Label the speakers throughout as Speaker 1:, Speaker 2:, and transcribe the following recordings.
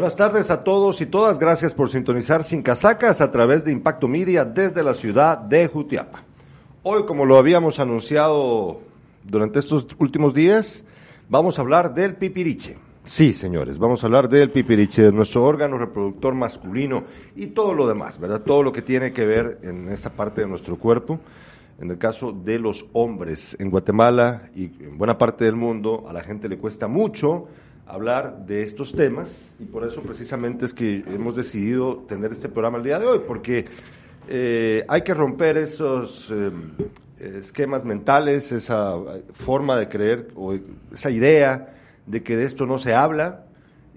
Speaker 1: Buenas tardes a todos y todas. Gracias por sintonizar Sin Casacas a través de Impacto Media desde la ciudad de Jutiapa. Hoy, como lo habíamos anunciado durante estos últimos días, vamos a hablar del pipiriche. Sí, señores, vamos a hablar del pipiriche, de nuestro órgano reproductor masculino y todo lo demás, ¿verdad? Todo lo que tiene que ver en esta parte de nuestro cuerpo. En el caso de los hombres en Guatemala y en buena parte del mundo, a la gente le cuesta mucho hablar de estos temas y por eso precisamente es que hemos decidido tener este programa el día de hoy, porque eh, hay que romper esos eh, esquemas mentales, esa forma de creer o esa idea de que de esto no se habla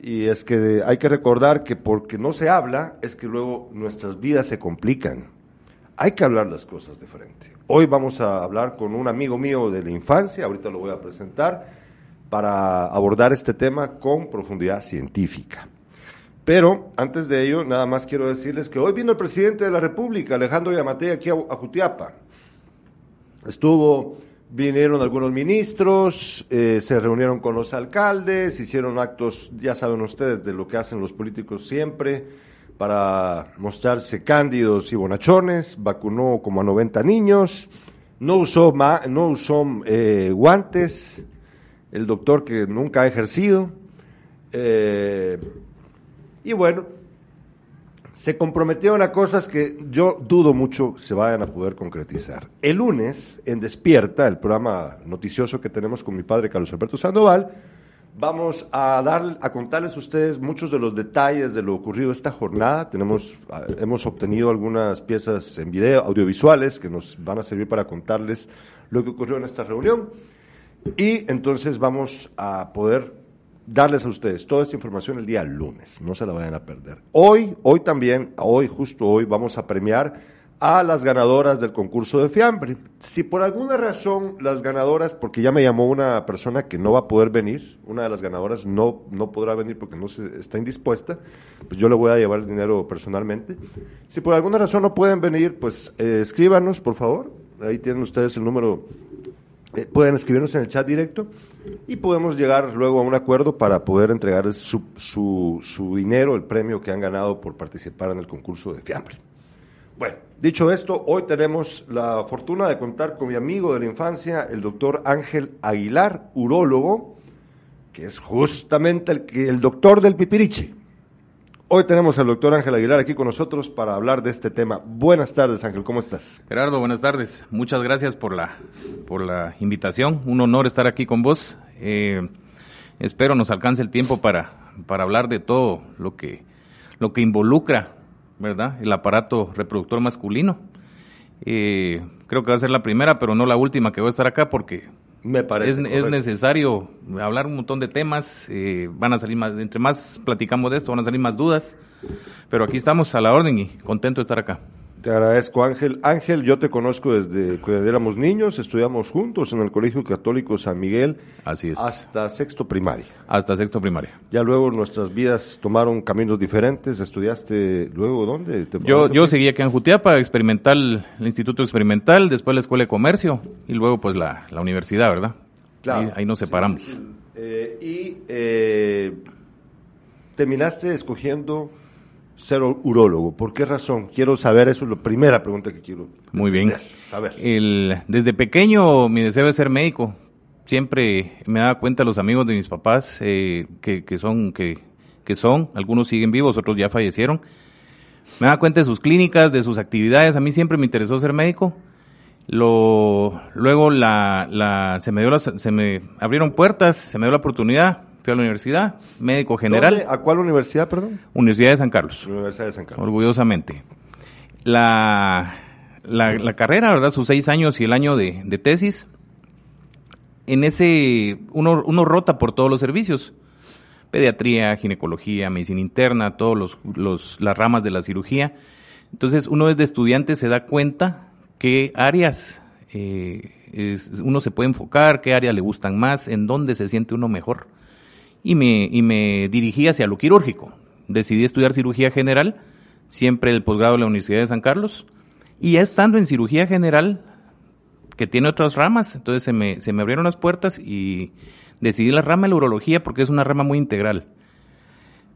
Speaker 1: y es que hay que recordar que porque no se habla es que luego nuestras vidas se complican. Hay que hablar las cosas de frente. Hoy vamos a hablar con un amigo mío de la infancia, ahorita lo voy a presentar para abordar este tema con profundidad científica. Pero antes de ello, nada más quiero decirles que hoy vino el presidente de la República, Alejandro Yamatei, aquí a, Jutiapa. Estuvo, vinieron algunos ministros, eh, se reunieron con los alcaldes, hicieron actos, ya saben ustedes, de lo que hacen los políticos siempre, para mostrarse cándidos y bonachones, vacunó como a 90 niños, no usó, no usó eh, guantes, el doctor que nunca ha ejercido. Eh, y bueno, se comprometieron a cosas que yo dudo mucho se vayan a poder concretizar. El lunes, en Despierta, el programa noticioso que tenemos con mi padre Carlos Alberto Sandoval, vamos a dar a contarles a ustedes muchos de los detalles de lo ocurrido esta jornada. Tenemos ah, hemos obtenido algunas piezas en video, audiovisuales que nos van a servir para contarles lo que ocurrió en esta reunión. Y entonces vamos a poder darles a ustedes toda esta información el día lunes, no se la vayan a perder. Hoy, hoy también, hoy, justo hoy, vamos a premiar a las ganadoras del concurso de fiambre. Si por alguna razón las ganadoras, porque ya me llamó una persona que no va a poder venir, una de las ganadoras no, no podrá venir porque no se, está indispuesta, pues yo le voy a llevar el dinero personalmente. Si por alguna razón no pueden venir, pues eh, escríbanos, por favor. Ahí tienen ustedes el número eh, pueden escribirnos en el chat directo y podemos llegar luego a un acuerdo para poder entregar su, su, su, dinero, el premio que han ganado por participar en el concurso de fiambre. Bueno, dicho esto, hoy tenemos la fortuna de contar con mi amigo de la infancia, el doctor Ángel Aguilar, urólogo, que es justamente el, el doctor del pipiriche. Hoy tenemos al doctor Ángel Aguilar aquí con nosotros para hablar de este tema. Buenas tardes, Ángel, ¿cómo estás?
Speaker 2: Gerardo, buenas tardes. Muchas gracias por la, por la invitación. Un honor estar aquí con vos. Eh, espero nos alcance el tiempo para, para hablar de todo lo que, lo que involucra, ¿verdad?, el aparato reproductor masculino. Eh, creo que va a ser la primera, pero no la última que voy a estar acá porque me parece. Es, necesario hablar un montón de temas, eh, van a salir más, entre más platicamos de esto, van a salir más dudas, pero aquí estamos a la orden y contento de estar acá.
Speaker 1: Te agradezco, Ángel. Ángel, yo te conozco desde que éramos niños, estudiamos juntos en el Colegio Católico San Miguel.
Speaker 2: Así es.
Speaker 1: Hasta sexto primaria.
Speaker 2: Hasta sexto primaria.
Speaker 1: Ya luego nuestras vidas tomaron caminos diferentes. ¿Estudiaste luego dónde?
Speaker 2: yo yo seguí aquí en Jutiapa, experimental, el Instituto Experimental, después la Escuela de Comercio y luego pues la, la universidad, ¿verdad? Claro. Ahí, nos separamos.
Speaker 1: Eh, y eh, terminaste escogiendo ser urólogo? ¿Por qué razón? Quiero saber, eso es la primera pregunta que quiero
Speaker 2: Muy bien. saber. El, desde pequeño mi deseo es ser médico. Siempre me daba cuenta los amigos de mis papás eh, que, que, son, que, que son, algunos siguen vivos, otros ya fallecieron. Me daba cuenta de sus clínicas, de sus actividades. A mí siempre me interesó ser médico. Lo, luego la, la, se, me dio se me abrieron puertas, se me dio la oportunidad fui a la universidad, médico general.
Speaker 1: ¿A cuál universidad, perdón?
Speaker 2: Universidad de San Carlos.
Speaker 1: Universidad de San Carlos.
Speaker 2: Orgullosamente. La, la, carrera, ¿verdad? Sus seis años y el año de, tesis. En ese, uno, uno rota por todos los servicios. Pediatría, ginecología, medicina interna, todos los, los, las ramas de la cirugía. Entonces, uno desde estudiante se da cuenta qué áreas eh, uno se puede enfocar, qué áreas le gustan más, en dónde se siente uno mejor y me, y me dirigí hacia lo quirúrgico. Decidí estudiar cirugía general, siempre el posgrado de la Universidad de San Carlos, y estando en cirugía general, que tiene otras ramas, entonces se me, se me abrieron las puertas y decidí la rama de la urología porque es una rama muy integral.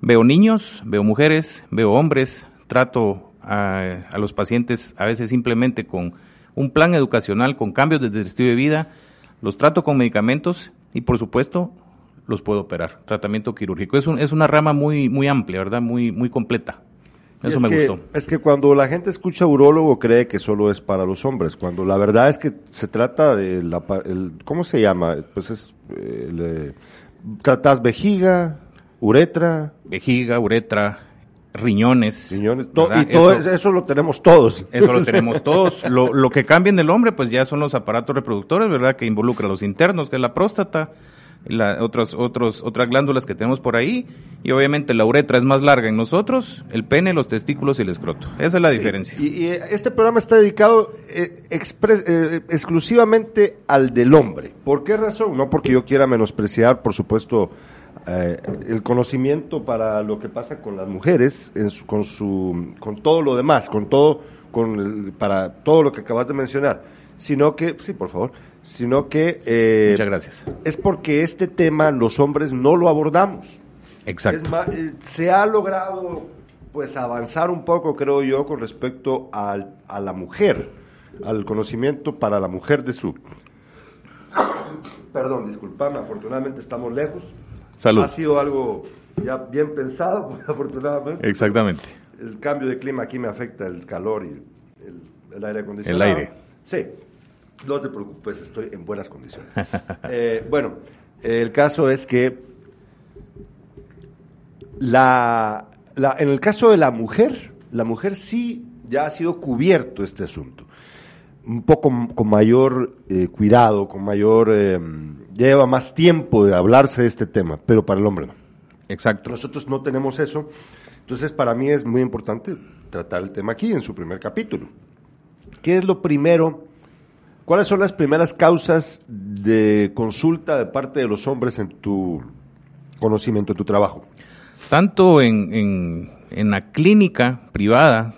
Speaker 2: Veo niños, veo mujeres, veo hombres, trato a, a los pacientes a veces simplemente con un plan educacional, con cambios de estilo de vida, los trato con medicamentos y por supuesto los puedo operar. Tratamiento quirúrgico. Es, un, es una rama muy, muy amplia, ¿verdad? Muy, muy completa. Eso me
Speaker 1: que,
Speaker 2: gustó.
Speaker 1: Es que cuando la gente escucha urólogo cree que solo es para los hombres, cuando la verdad es que se trata de la, el, ¿cómo se llama? Pues es, eh, le, tratas vejiga, uretra.
Speaker 2: Vejiga, uretra, riñones.
Speaker 1: riñones to y todo eso, eso, lo tenemos todos.
Speaker 2: Eso lo tenemos todos. Lo, lo que cambia en el hombre, pues ya son los aparatos reproductores, ¿verdad? Que involucran los internos, que es la próstata, la, otros, otras glándulas que tenemos por ahí, y obviamente la uretra es más larga en nosotros, el pene, los testículos y el escroto. Esa es la diferencia.
Speaker 1: Y, y, este programa está dedicado eh, expres, eh, exclusivamente al del hombre. ¿Por qué razón? No porque yo quiera menospreciar, por supuesto, eh, el conocimiento para lo que pasa con las mujeres, en su, con su, con todo lo demás, con todo, con el, para todo lo que acabas de mencionar, sino que, sí, por favor, sino que
Speaker 2: eh, Muchas gracias.
Speaker 1: es porque este tema los hombres no lo abordamos.
Speaker 2: Exacto.
Speaker 1: Más, eh, se ha logrado pues avanzar un poco, creo yo, con respecto al, a la mujer, al conocimiento para la mujer de su... Perdón, disculpame, afortunadamente estamos lejos.
Speaker 2: Salud.
Speaker 1: Ha sido algo ya bien pensado, afortunadamente.
Speaker 2: Exactamente.
Speaker 1: El cambio de clima aquí me afecta el calor y el, el aire acondicionado.
Speaker 2: El aire.
Speaker 1: Sí. No te preocupes, estoy en buenas condiciones. eh, bueno, el caso es que la, la, en el caso de la mujer, la mujer sí ya ha sido cubierto este asunto. Un poco con mayor eh, cuidado, con mayor... Eh, lleva más tiempo de hablarse de este tema, pero para el hombre no.
Speaker 2: Exacto.
Speaker 1: Nosotros no tenemos eso. Entonces, para mí es muy importante tratar el tema aquí, en su primer capítulo. ¿Qué es lo primero? ¿Cuáles son las primeras causas de consulta de parte de los hombres en tu conocimiento, en tu trabajo?
Speaker 2: Tanto en, en, en la clínica privada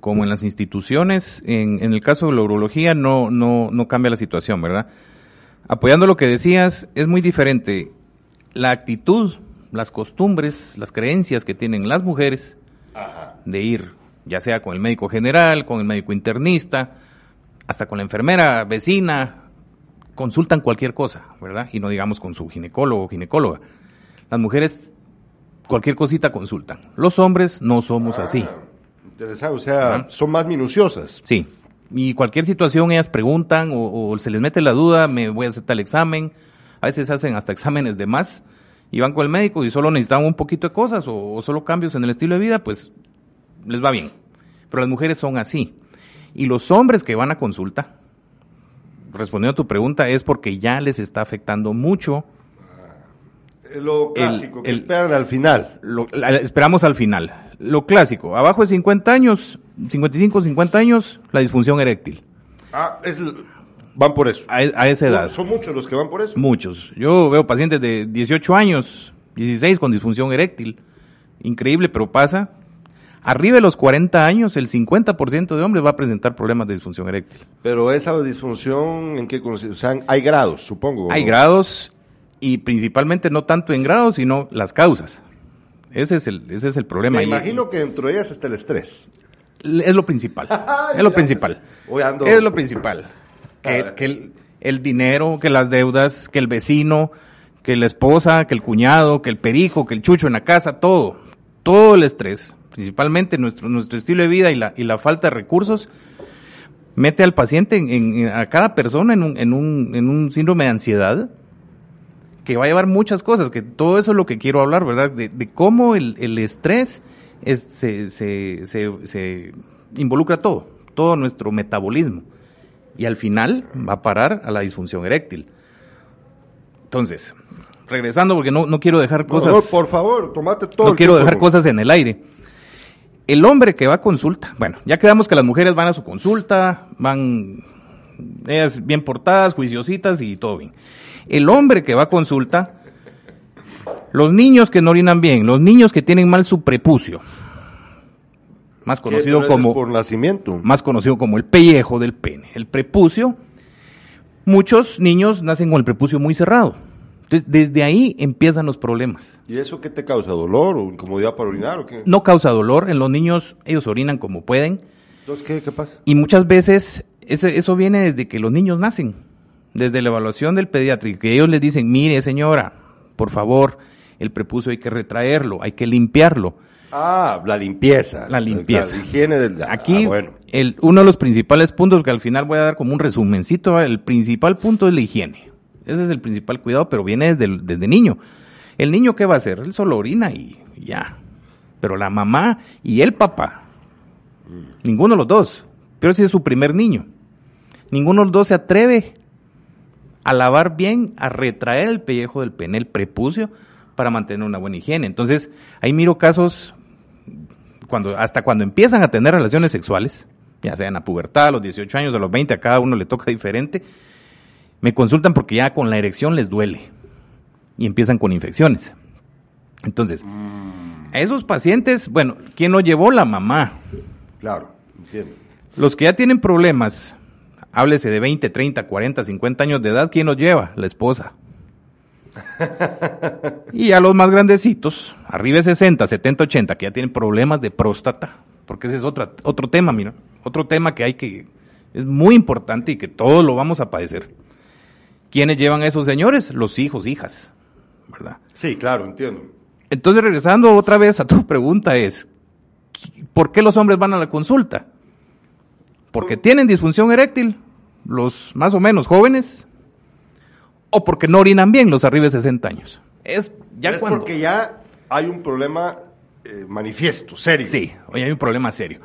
Speaker 2: como en las instituciones, en, en el caso de la urología no, no, no cambia la situación, ¿verdad? Apoyando lo que decías, es muy diferente la actitud, las costumbres, las creencias que tienen las mujeres
Speaker 1: Ajá.
Speaker 2: de ir, ya sea con el médico general, con el médico internista, hasta con la enfermera vecina, consultan cualquier cosa, ¿verdad? Y no digamos con su ginecólogo o ginecóloga. Las mujeres cualquier cosita consultan. Los hombres no somos
Speaker 1: ah,
Speaker 2: así.
Speaker 1: Interesante, o sea, son más minuciosas.
Speaker 2: Sí. Y cualquier situación ellas preguntan o, o, se les mete la duda, me voy a aceptar el examen. A veces hacen hasta exámenes de más y van con el médico y solo necesitan un poquito de cosas o, o solo cambios en el estilo de vida, pues les va bien. Pero las mujeres son así. Y los hombres que van a consulta, respondiendo a tu pregunta, es porque ya les está afectando mucho.
Speaker 1: Lo clásico, el, que el, esperan al final.
Speaker 2: Lo, la, esperamos al final. Lo clásico, abajo de 50 años, 55, 50 años, la disfunción eréctil.
Speaker 1: Ah, es, van por eso.
Speaker 2: A, a esa edad.
Speaker 1: Son muchos los que van por eso.
Speaker 2: Muchos. Yo veo pacientes de 18 años, 16 con disfunción eréctil. Increíble, pero pasa. Arriba de los 40 años, el 50% de hombres va a presentar problemas de disfunción eréctil.
Speaker 1: Pero esa disfunción, ¿en qué consiste? O sea, hay grados, supongo.
Speaker 2: Hay ¿no? grados y principalmente no tanto en grados, sino las causas. Ese es el, ese es el problema.
Speaker 1: Me imagino que dentro de ellas está el estrés.
Speaker 2: Es lo principal. es lo principal.
Speaker 1: Ando...
Speaker 2: Es lo principal. Que, que el, el, dinero, que las deudas, que el vecino, que la esposa, que el cuñado, que el perico, que el chucho en la casa, todo. Todo el estrés, principalmente nuestro, nuestro estilo de vida y la, y la falta de recursos, mete al paciente, en, en, a cada persona en un, en, un, en un síndrome de ansiedad que va a llevar muchas cosas, que todo eso es lo que quiero hablar, ¿verdad? De, de cómo el, el estrés es, se, se, se, se, involucra todo, todo nuestro metabolismo. Y al final va a parar a la disfunción eréctil. Entonces, regresando, porque no, no quiero dejar cosas...
Speaker 1: No, por favor, tomate todo.
Speaker 2: No quiero dejar cosas en el aire. El hombre que va a consulta, bueno, ya quedamos que las mujeres van a su consulta, van ellas bien portadas, juiciositas y todo bien. El hombre que va a consulta, los niños que no orinan bien, los niños que tienen mal su prepucio, más conocido como
Speaker 1: por nacimiento,
Speaker 2: más conocido como el pellejo del pene, el prepucio. Muchos niños nacen con el prepucio muy cerrado, Entonces, desde ahí empiezan los problemas.
Speaker 1: ¿Y eso qué te causa? ¿Dolor o incomodidad para orinar o qué?
Speaker 2: No causa dolor. En los niños, ellos orinan como pueden.
Speaker 1: Entonces, ¿qué, qué pasa?
Speaker 2: Y muchas veces ese, eso viene desde que los niños nacen, desde la evaluación del pediátrico, que ellos les dicen, mire señora, por favor, el prepucio hay que retraerlo, hay que limpiarlo.
Speaker 1: Ah, la limpieza.
Speaker 2: La limpieza.
Speaker 1: La higiene del...
Speaker 2: Aquí,
Speaker 1: Ah, bueno.
Speaker 2: el, uno de los principales puntos que al final voy a dar como un resumencito, el principal punto es la higiene. Ese es el principal cuidado, pero viene desde, el- desde niño. El niño, ¿qué va a hacer? Él solo orina y ya. Pero la mamá y el papá, ninguno de los dos, pero si es su primer niño, ninguno de los dos se atreve a lavar bien, a retraer el pellejo del pene, el prepucio, para mantener una buena higiene. Entonces, ahí miro casos cuando, hasta cuando empiezan a tener relaciones sexuales, ya sean a pubertad, a los 18 años, a los 20, a cada uno le toca diferente, me consultan porque ya con la erección les duele y empiezan con infecciones. Entonces, a esos pacientes, bueno, ¿quién lo llevó? La mamá.
Speaker 1: Claro, entiendo.
Speaker 2: Los que ya tienen problemas, háblese de 20, 30, 40, 50 años de edad, ¿quién los lleva? La esposa. y a los más grandecitos, arriba de 60, 70, 80, que ya tienen problemas de próstata, porque ese es otra, otro tema, mira, otro tema que hay que, es muy importante y que todos lo vamos a padecer. ¿Quiénes llevan a esos señores? Los hijos, hijas, ¿verdad?
Speaker 1: Sí, claro, entiendo.
Speaker 2: Entonces, regresando otra vez a tu pregunta es, ¿por qué los hombres van a la consulta? ¿Porque tienen disfunción eréctil, los más o menos jóvenes? ¿O porque no orinan bien los arriba de 60 años? Es ya
Speaker 1: es
Speaker 2: cuando...
Speaker 1: porque ya hay un problema eh, manifiesto, serio.
Speaker 2: Sí, hoy hay un problema serio.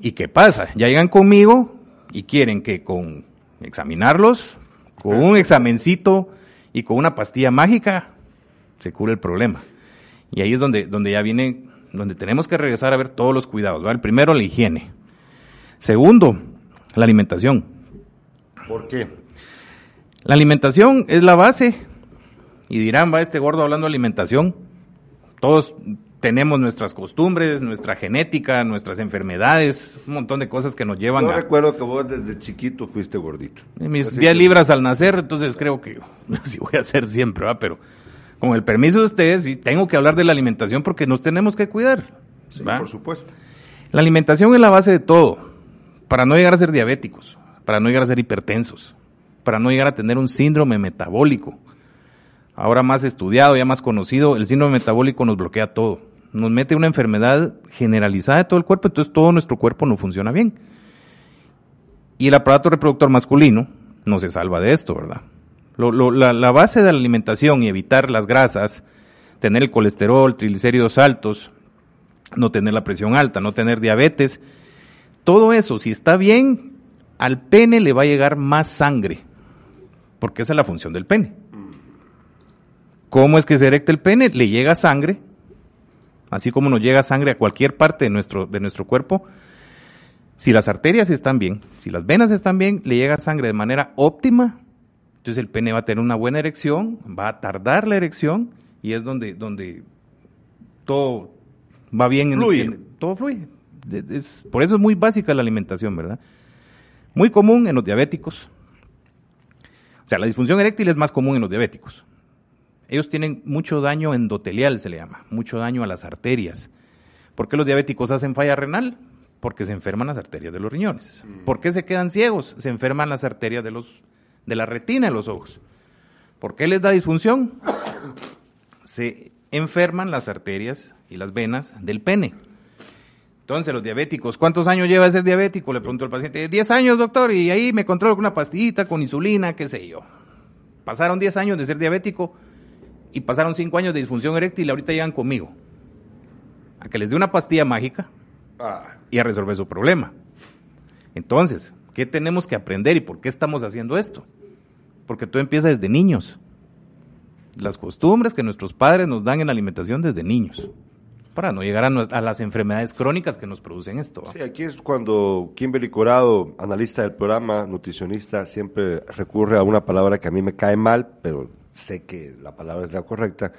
Speaker 2: ¿Y qué pasa? Ya llegan conmigo y quieren que con examinarlos, con un examencito y con una pastilla mágica, se cure el problema. Y ahí es donde, donde ya viene, donde tenemos que regresar a ver todos los cuidados. ¿va? El primero, la higiene. Segundo, la alimentación.
Speaker 1: ¿Por qué?
Speaker 2: La alimentación es la base. Y dirán, va este gordo hablando de alimentación. Todos tenemos nuestras costumbres, nuestra genética, nuestras enfermedades, un montón de cosas que nos llevan
Speaker 1: Yo
Speaker 2: a...
Speaker 1: recuerdo que vos desde chiquito fuiste gordito.
Speaker 2: Mis
Speaker 1: Así
Speaker 2: 10
Speaker 1: que-
Speaker 2: libras al nacer, entonces creo que sí voy a hacer siempre, ¿va? Pero con el permiso de ustedes, sí, tengo que hablar de la alimentación porque nos tenemos que cuidar.
Speaker 1: Sí, por supuesto.
Speaker 2: La alimentación es la base de todo, para no llegar a ser diabéticos, para no llegar a ser hipertensos, para no llegar a tener un síndrome metabólico. Ahora más estudiado, ya más conocido, el síndrome metabólico nos bloquea todo. Nos mete una enfermedad generalizada de todo el cuerpo, entonces todo nuestro cuerpo no funciona bien. Y el aparato reproductor masculino no se salva de esto, ¿verdad? La, la base de la alimentación y evitar las grasas, tener el colesterol, triglicéridos altos, no tener la presión alta, no tener diabetes, todo eso, si está bien, al pene le va a llegar más sangre, porque esa es la función del pene. ¿Cómo es que se erecta el pene? Le llega sangre, así como nos llega sangre a cualquier parte de nuestro, de nuestro cuerpo. Si las arterias están bien, si las venas están bien, le llega sangre de manera óptima, entonces el pene va a tener una buena erección, va a tardar la erección y es donde, donde todo va bien. en-
Speaker 1: Fluye.
Speaker 2: en- todo fluye. Es- por eso es muy básica la alimentación, ¿verdad? Muy común en los diabéticos. O sea, la disfunción eréctil es más común en los diabéticos. Ellos tienen mucho daño endotelial, se le llama, mucho daño a las arterias. ¿Por qué los diabéticos hacen falla renal? Porque se enferman las arterias de los riñones. ¿Por qué se quedan ciegos? Se enferman las arterias de, los, de la retina de los ojos. ¿Por qué les da disfunción? Se enferman las arterias y las venas del pene. Entonces, los diabéticos, ¿cuántos años lleva ese diabético? Le preguntó el paciente, 10 años, doctor, y ahí me controlo con una pastillita, con insulina, qué sé yo. Pasaron 10 años de ser diabético y pasaron 5 años de disfunción eréctil y ahorita llegan conmigo. A que les dé una pastilla mágica
Speaker 1: Ah,
Speaker 2: y a resolver su problema. Entonces, ¿qué tenemos que aprender y por qué estamos haciendo esto? Porque todo empieza desde niños. Las costumbres que nuestros padres nos dan en la alimentación desde niños, para no llegar a, las enfermedades crónicas que nos producen esto. ¿va?
Speaker 1: sí, aquí es cuando Kimberly Corado, analista del programa, nutricionista, siempre recurre a una palabra que a mí me cae mal, pero sé que la palabra es la correcta.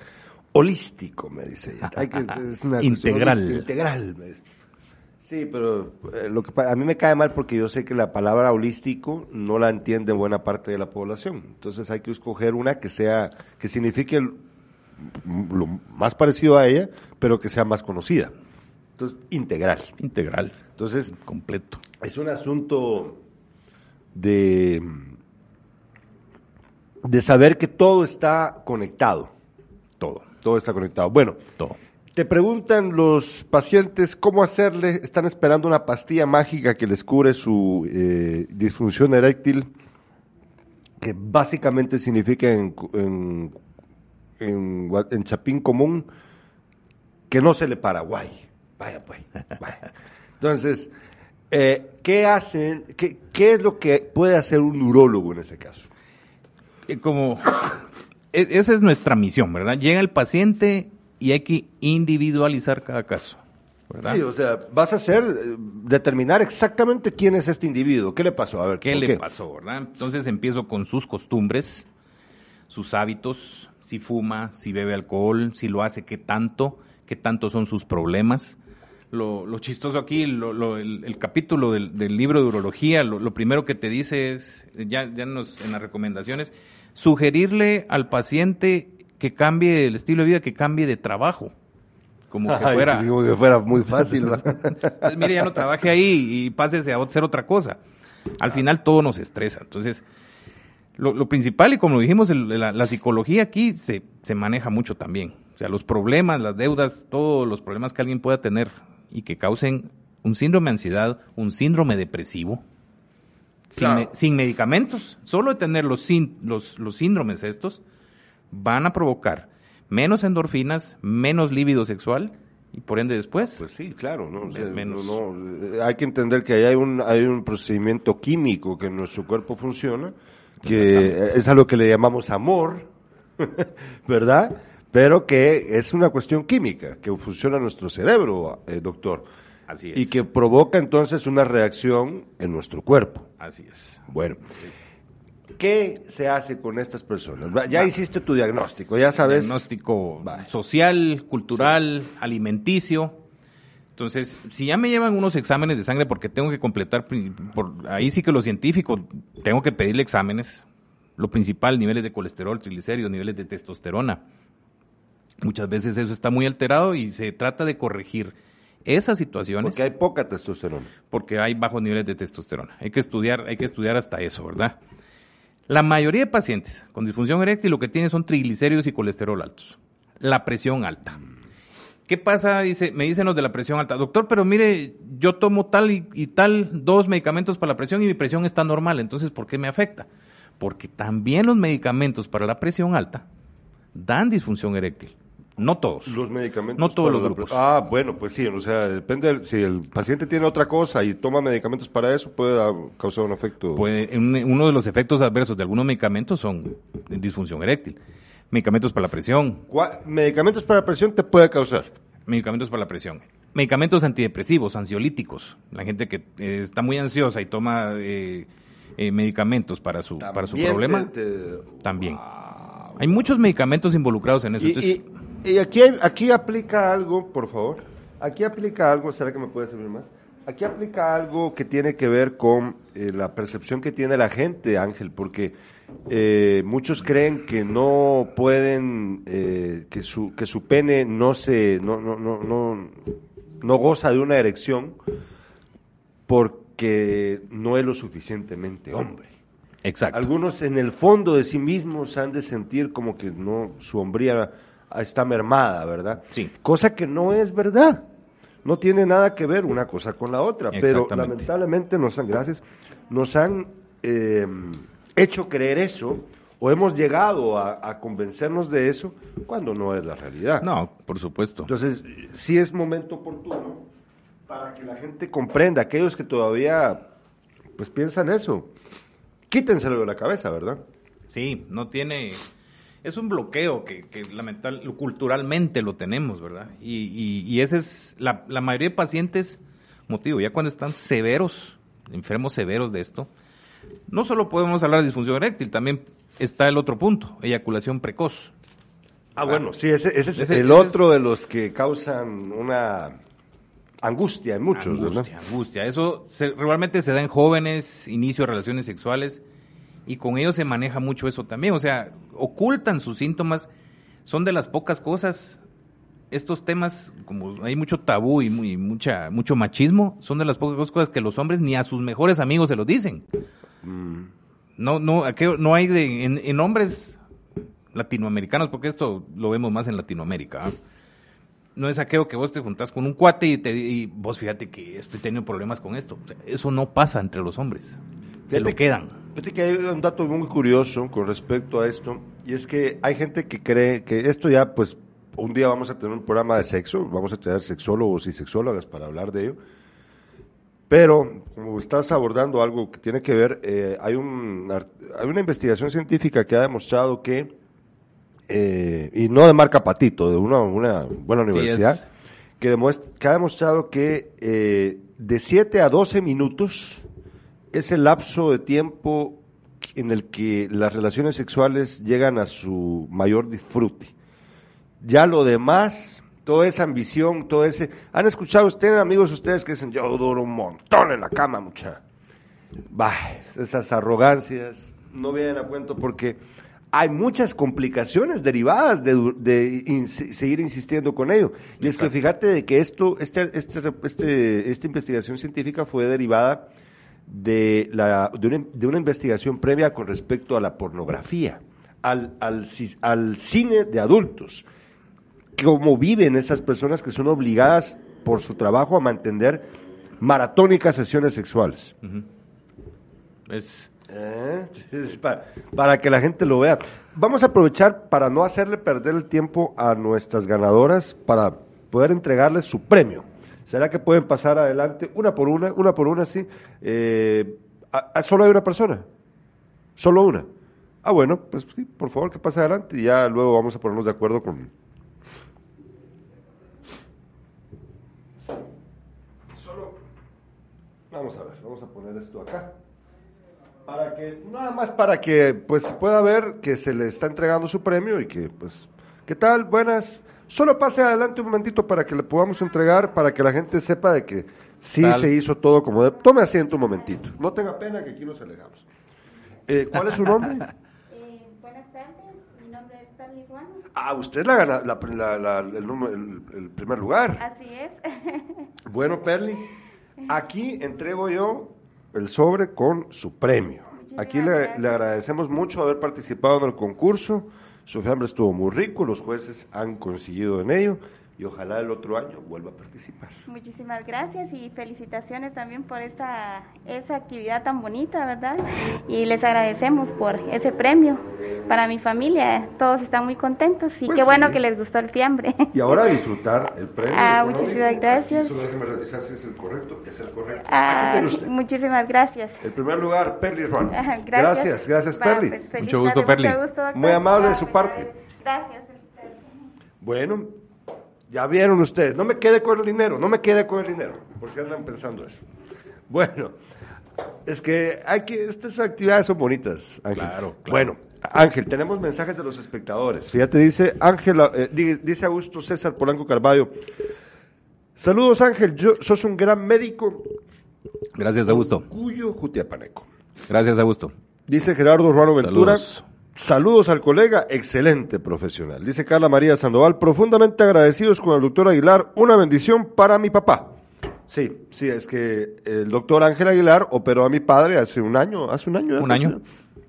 Speaker 1: Holístico, me dice ella. Hay que, es una
Speaker 2: Integral.
Speaker 1: holística, Integral, me dice. Sí, pero eh, lo que pa- a mí me cae mal porque yo sé que la palabra holístico no la entiende buena parte de la población. Entonces hay que escoger una que sea, que signifique el- lo más parecido a ella, pero que sea más conocida. Entonces, integral.
Speaker 2: Integral,
Speaker 1: Entonces,
Speaker 2: completo.
Speaker 1: es un asunto de, de saber que todo está conectado.
Speaker 2: Todo,
Speaker 1: Todo está conectado. Bueno,
Speaker 2: todo.
Speaker 1: te preguntan los pacientes cómo hacerle, están esperando una pastilla mágica que les cure su eh, disfunción eréctil, que básicamente significa en, en, en, gua- en chapín común que no se le para guay. Vaya pues, vaya. Entonces, eh, ¿qué hacen? Qué, ¿Qué es lo que puede hacer un urólogo en ese caso?
Speaker 2: Eh, Como, e- esa es nuestra misión, ¿verdad? Llega el paciente y hay que individualizar cada caso, ¿verdad?
Speaker 1: Sí, o sea, vas a hacer, eh, determinar exactamente quién es este individuo. ¿Qué le pasó? A ver,
Speaker 2: ¿Qué
Speaker 1: ¿por
Speaker 2: le pasó, verdad? Entonces empiezo con sus costumbres, sus hábitos, si fuma, si bebe alcohol, si lo hace, qué tanto, qué tanto son sus problemas. Lo, lo chistoso aquí, lo- lo- el, el capítulo del, del libro de urología, lo, lo primero que te dice es, ya, ya nos, en las recomendaciones, sugerirle al paciente que cambie el estilo de vida, que cambie de trabajo. Como que
Speaker 1: Ay,
Speaker 2: fuera,
Speaker 1: pues, como que fuera muy fácil.
Speaker 2: entonces, mire, ya no trabaje ahí y pásese a hacer otra cosa. Al final todo nos estresa. Entonces, lo, lo principal, y como lo dijimos, el- la, la psicología aquí se, se maneja mucho también. O sea, los problemas, las deudas, todos los problemas que alguien pueda tener y que causen un síndrome de ansiedad, un síndrome depresivo,
Speaker 1: Claro.
Speaker 2: me- sin medicamentos, solo de tener los, los, los síndromes estos, van a provocar menos endorfinas, menos líbido sexual y por ende después
Speaker 1: Pues sí, claro, ¿no? O sea,
Speaker 2: Menos.
Speaker 1: no, no, hay que entender que ahí hay un, hay un procedimiento químico que en nuestro cuerpo funciona, que es a lo que le llamamos amor, ¿verdad? Pero que es una cuestión química, que funciona en nuestro cerebro, eh, doctor.
Speaker 2: Así es.
Speaker 1: Y que provoca entonces una reacción en nuestro cuerpo.
Speaker 2: Así es.
Speaker 1: Bueno, ¿qué se hace con estas personas? Ya hiciste tu diagnóstico, ya sabes.
Speaker 2: Diagnóstico social, cultural, alimenticio. Entonces, si ya me llevan unos exámenes de sangre porque tengo que completar, por, ahí sí que lo científico, tengo que pedirle exámenes. Lo principal, niveles de colesterol, triglicéridos, niveles de testosterona. Muchas veces eso está muy alterado y se trata de corregir esas situaciones
Speaker 1: Porque hay poca testosterona.
Speaker 2: porque hay bajos niveles de testosterona. Hay que estudiar, hay que estudiar hasta eso, ¿verdad? La mayoría de pacientes con disfunción eréctil lo que tienen son triglicéridos y colesterol altos. La presión alta. ¿Qué pasa? Dice, me dicen los de la presión alta. Doctor, pero mire, yo tomo tal y, y tal dos medicamentos para la presión y mi presión está normal. Entonces, ¿por qué me afecta? Porque también los medicamentos para la presión alta dan disfunción eréctil. No todos.
Speaker 1: Los medicamentos.
Speaker 2: No todos los
Speaker 1: la
Speaker 2: grupos.
Speaker 1: Ah, bueno, pues sí, o sea, depende, del- si el paciente tiene otra cosa y toma medicamentos para eso, puede causar un efecto.
Speaker 2: Puede- un- uno de los efectos adversos de algunos medicamentos son disfunción eréctil. Medicamentos para la presión,
Speaker 1: ¿Cuál- Medicamentos para presión te puede causar.
Speaker 2: medicamentos para la presión. Medicamentos antidepresivos, ansiolíticos. La gente que eh, está muy ansiosa y toma eh, eh, medicamentos para su, para su problema,
Speaker 1: te- te-
Speaker 2: también. Hay muchos medicamentos involucrados en eso.
Speaker 1: Y,
Speaker 2: entonces,
Speaker 1: y- aquí, aquí aplica algo, por favor. Aquí aplica algo, ¿será que me puede servir más? Aquí aplica algo que tiene que ver con eh, la percepción que tiene la gente, Ángel, porque eh, muchos creen que no pueden, eh, que su que su pene no se, no no no no, no goza de una erección porque no es lo suficientemente hombre.
Speaker 2: exacto.
Speaker 1: Algunos en el fondo de sí mismos han de sentir como que no su hombría está mermada, ¿verdad?
Speaker 2: Sí.
Speaker 1: Cosa que no es verdad. No tiene nada que ver una cosa con la otra, pero lamentablemente nos han, gracias, nos han eh, hecho creer eso o hemos llegado a, a convencernos de eso cuando no es la realidad.
Speaker 2: No, por supuesto.
Speaker 1: Entonces, sí es momento oportuno para que la gente comprenda, aquellos que todavía pues piensan eso, quítenselo de la cabeza, ¿verdad?
Speaker 2: Sí, no tiene... Es un bloqueo que, que culturalmente lo tenemos, ¿verdad? Y, y, y ese es la, la mayoría de pacientes, motivo, ya cuando están severos, enfermos severos de esto, no solo podemos hablar de disfunción eréctil, también está el otro punto, eyaculación precoz.
Speaker 1: Ah, bueno, sí, ese, ese es
Speaker 2: Ese-
Speaker 1: el otro de los que causan una angustia en muchos,
Speaker 2: angustia, Angustia, eso se, realmente se da en jóvenes, inicio de relaciones sexuales, y con ellos se maneja mucho eso también, o sea, ocultan sus síntomas, son de las pocas cosas, estos temas, como hay mucho tabú y, muy, mucha, mucho machismo, son de las pocas cosas que los hombres ni a sus mejores amigos se lo dicen. Mm. No, no, no hay de, en, hombres latinoamericanos, porque esto lo vemos más en Latinoamérica. ¿ah? No es aquello que vos te juntás con un cuate y, te, y vos fíjate que estoy teniendo problemas con esto. eso no pasa entre los hombres. Se lo quedan.
Speaker 1: Fíjate que hay un dato muy curioso con respecto a esto, y es que hay gente que cree que esto ya, pues, un día vamos a tener un programa de sexo, vamos a tener sexólogos y sexólogas para hablar de ello. Pero, como estás abordando algo que tiene que ver, eh, hay, un, hay una investigación científica que ha demostrado que, eh, y no de marca Patito, de una, una buena universidad, que, que, ha demostrado que eh, de 7 a 12 minutos es el lapso de tiempo en el que las relaciones sexuales llegan a su mayor disfrute. Ya lo demás, toda esa ambición, todo ese... ¿Han escuchado ustedes, amigos, ustedes que dicen, yo duro un montón en la cama, mucha? Bah, esas arrogancias no vienen a cuento porque hay muchas complicaciones derivadas de, seguir insistiendo con ello. Y es que fíjate de que esto, este, este, este, esta investigación científica fue derivada de, la, de, una, de una investigación previa con respecto a la pornografía, al, al, al cine de adultos cómo viven esas personas que son obligadas por su trabajo a mantener maratónicas sesiones sexuales. ¿Eh? para, que la gente lo vea. Vamos a aprovechar para no hacerle perder el tiempo a nuestras ganadoras para poder entregarles su premio. ¿Será que pueden pasar adelante una por una, una por una, sí? Eh, ¿Solo hay una persona? ¿Solo una? Ah, bueno, pues sí, por favor que pase adelante y ya luego vamos a ponernos de acuerdo con, Vamos a ver, vamos a poner esto acá. Para que, nada más para que pues pueda ver que se le está entregando su premio y que pues, ¿qué tal? Buenas. Solo pase adelante un momentito para que le podamos entregar, para que la gente sepa de que sí se hizo todo como de... Tome asiento un momentito. No tenga pena que aquí nos alegamos. Eh, ¿Cuál es su nombre?
Speaker 3: Eh, buenas tardes, mi nombre es Perli Juan.
Speaker 1: Ah, usted la gana, la, la, el, el, el, primer lugar.
Speaker 3: Así es.
Speaker 1: bueno, Perli. Aquí entrego yo el sobre con su premio. Aquí le, le, agradecemos mucho haber participado en el concurso. Su fiambre estuvo muy rico, los jueces han conseguido en ello y ojalá el otro año vuelva a participar.
Speaker 3: Muchísimas gracias y felicitaciones también por esta esa actividad tan bonita, ¿verdad? Y les agradecemos por ese premio. Para mi familia, todos están muy contentos y pues qué bueno que les gustó el fiambre.
Speaker 1: Y ahora disfrutar el premio.
Speaker 3: Ah, muchísimas gracias.
Speaker 1: Solo déjeme revisar si es el correcto, es el correcto.
Speaker 3: Ah, muchísimas gracias.
Speaker 1: El primer lugar, Perli Ron. Gracias, gracias, Perli.
Speaker 2: Pues, mucho gusto, Perli.
Speaker 1: Muy amable de su parte.
Speaker 3: Gracias.
Speaker 1: Bueno, ya vieron ustedes, no me quede con el dinero, no me quede con el dinero, por si andan pensando eso. Bueno, es que hay que, estas actividades son bonitas, Ángel.
Speaker 2: Claro,
Speaker 1: Bueno, Ángel, tenemos mensajes de los espectadores. Fíjate, dice Ángel, eh, dice Augusto César Polanco Carballo. Saludos, Ángel, yo, sos un gran médico.
Speaker 2: Gracias, Augusto.
Speaker 1: Cuyo Jutiapaneco.
Speaker 2: Gracias, Augusto.
Speaker 1: Dice Gerardo Ruano Ventura. Saludos al colega, excelente profesional. Dice Carla María Sandoval, profundamente agradecidos con el doctor Aguilar, una bendición para mi papá. Sí, sí, es que el doctor Ángel Aguilar operó a mi padre hace un año, hace un año.
Speaker 2: Un año,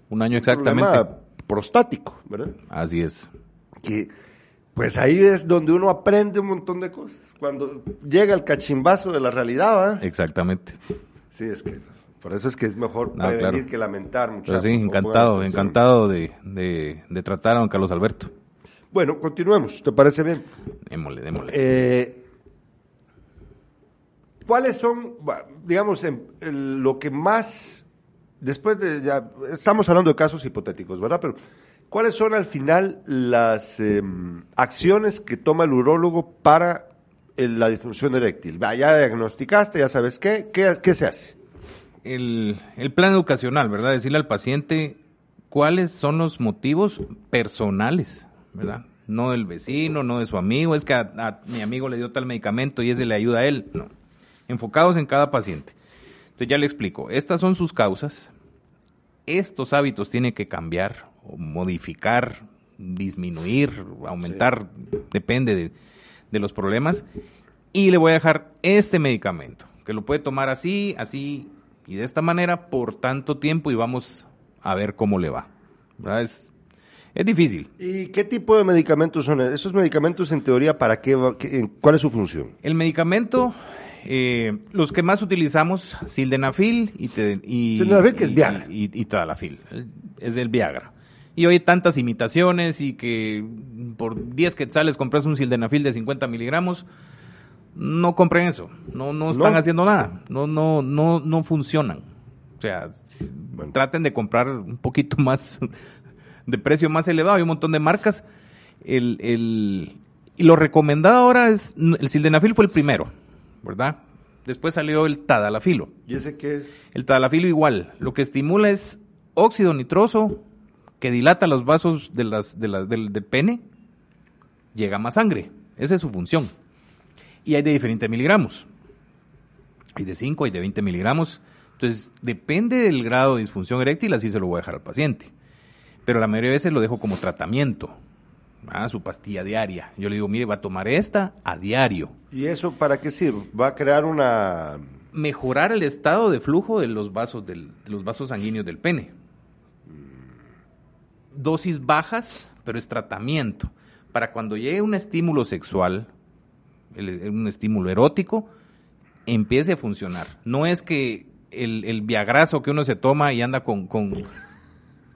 Speaker 2: un año exactamente. Un
Speaker 1: prostático, ¿verdad?
Speaker 2: Así es.
Speaker 1: Que, pues ahí es donde uno aprende un montón de cosas. Cuando llega el cachimbazo de la realidad, ¿verdad?
Speaker 2: Exactamente.
Speaker 1: Sí, es que por eso es que es mejor prevenir que lamentar, muchachos.
Speaker 2: sí, encantado, encantado de, de, tratar a don Carlos Alberto.
Speaker 1: Bueno, continuemos, ¿te parece bien?
Speaker 2: Démosle, démosle.
Speaker 1: Eh, ¿Cuáles son, digamos, lo que más, después de, ya, estamos hablando de casos hipotéticos, ¿verdad? Pero, ¿cuáles son al final las em, acciones que toma el urólogo para la disfunción eréctil? Ya diagnosticaste, ya sabes qué, qué, qué se hace
Speaker 2: el, el plan educacional, ¿verdad? Decirle al paciente cuáles son los motivos personales, ¿verdad? No del vecino, no de su amigo, es que a, mi amigo le dio tal medicamento y ese le ayuda a él. No. enfocados en cada paciente. Entonces ya le explico, estas son sus causas, estos hábitos tienen que cambiar o modificar, disminuir, aumentar, depende de, de los problemas, y le voy a dejar este medicamento, que lo puede tomar así, así y de esta manera por tanto tiempo y vamos a ver cómo le va. Es, es difícil.
Speaker 1: ¿Y qué tipo de medicamentos son esos medicamentos en teoría para qué, cuál es su función?
Speaker 2: El medicamento eh, los que más utilizamos, sildenafil y, y,
Speaker 1: sildenafil, que es Viagra.
Speaker 2: Y, y, tadalafil, es el Viagra. Y hoy hay tantas imitaciones y que por 10 quetzales compras un sildenafil de 50 miligramos, no compren eso, no, no están haciendo nada, no, no, no, no funcionan. O sea, traten de comprar un poquito más de precio más elevado, hay un montón de marcas. El, el, y lo recomendado ahora es, el sildenafil fue el primero, ¿verdad? Después salió el tadalafilo.
Speaker 1: ¿Y ese qué es?
Speaker 2: El tadalafilo igual, lo que estimula es óxido nitroso que dilata los vasos de las, de del, del pene, llega más sangre. Esa es su función. Y hay de diferentes miligramos. Hay de 5, hay de 20 miligramos. Entonces, depende del grado de disfunción eréctil, así se lo voy a dejar al paciente. Pero la mayoría de veces lo dejo como tratamiento. Ah, su pastilla diaria. Yo le digo, mire, va a tomar esta a diario.
Speaker 1: ¿Y eso para qué sirve? ¿Va a crear una...?
Speaker 2: Mejorar el estado de flujo de los vasos, del, de los vasos sanguíneos del pene. Dosis bajas, pero es tratamiento. Para cuando llegue un estímulo sexual, un estímulo erótico, empiece a funcionar. No es que el, el viagrazo que uno se toma y anda con, con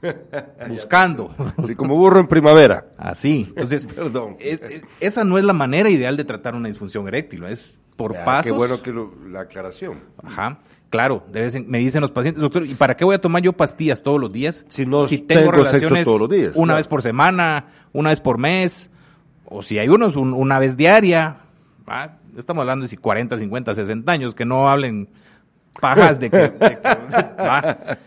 Speaker 2: buscando.
Speaker 1: Así como burro en primavera.
Speaker 2: Así. Entonces, Perdón. esa no es la manera ideal de tratar una disfunción eréctil, es por pasos. Qué
Speaker 1: bueno que la aclaración.
Speaker 2: Ajá. Claro, me dicen los pacientes, doctor, ¿y para qué voy a tomar yo pastillas todos los días?
Speaker 1: Si no si tengo, relaciones todos los días,
Speaker 2: una vez por semana, una vez por mes, o si hay unos una vez diaria, estamos hablando de si 40, 50, 60 años, que no hablen pajas de que...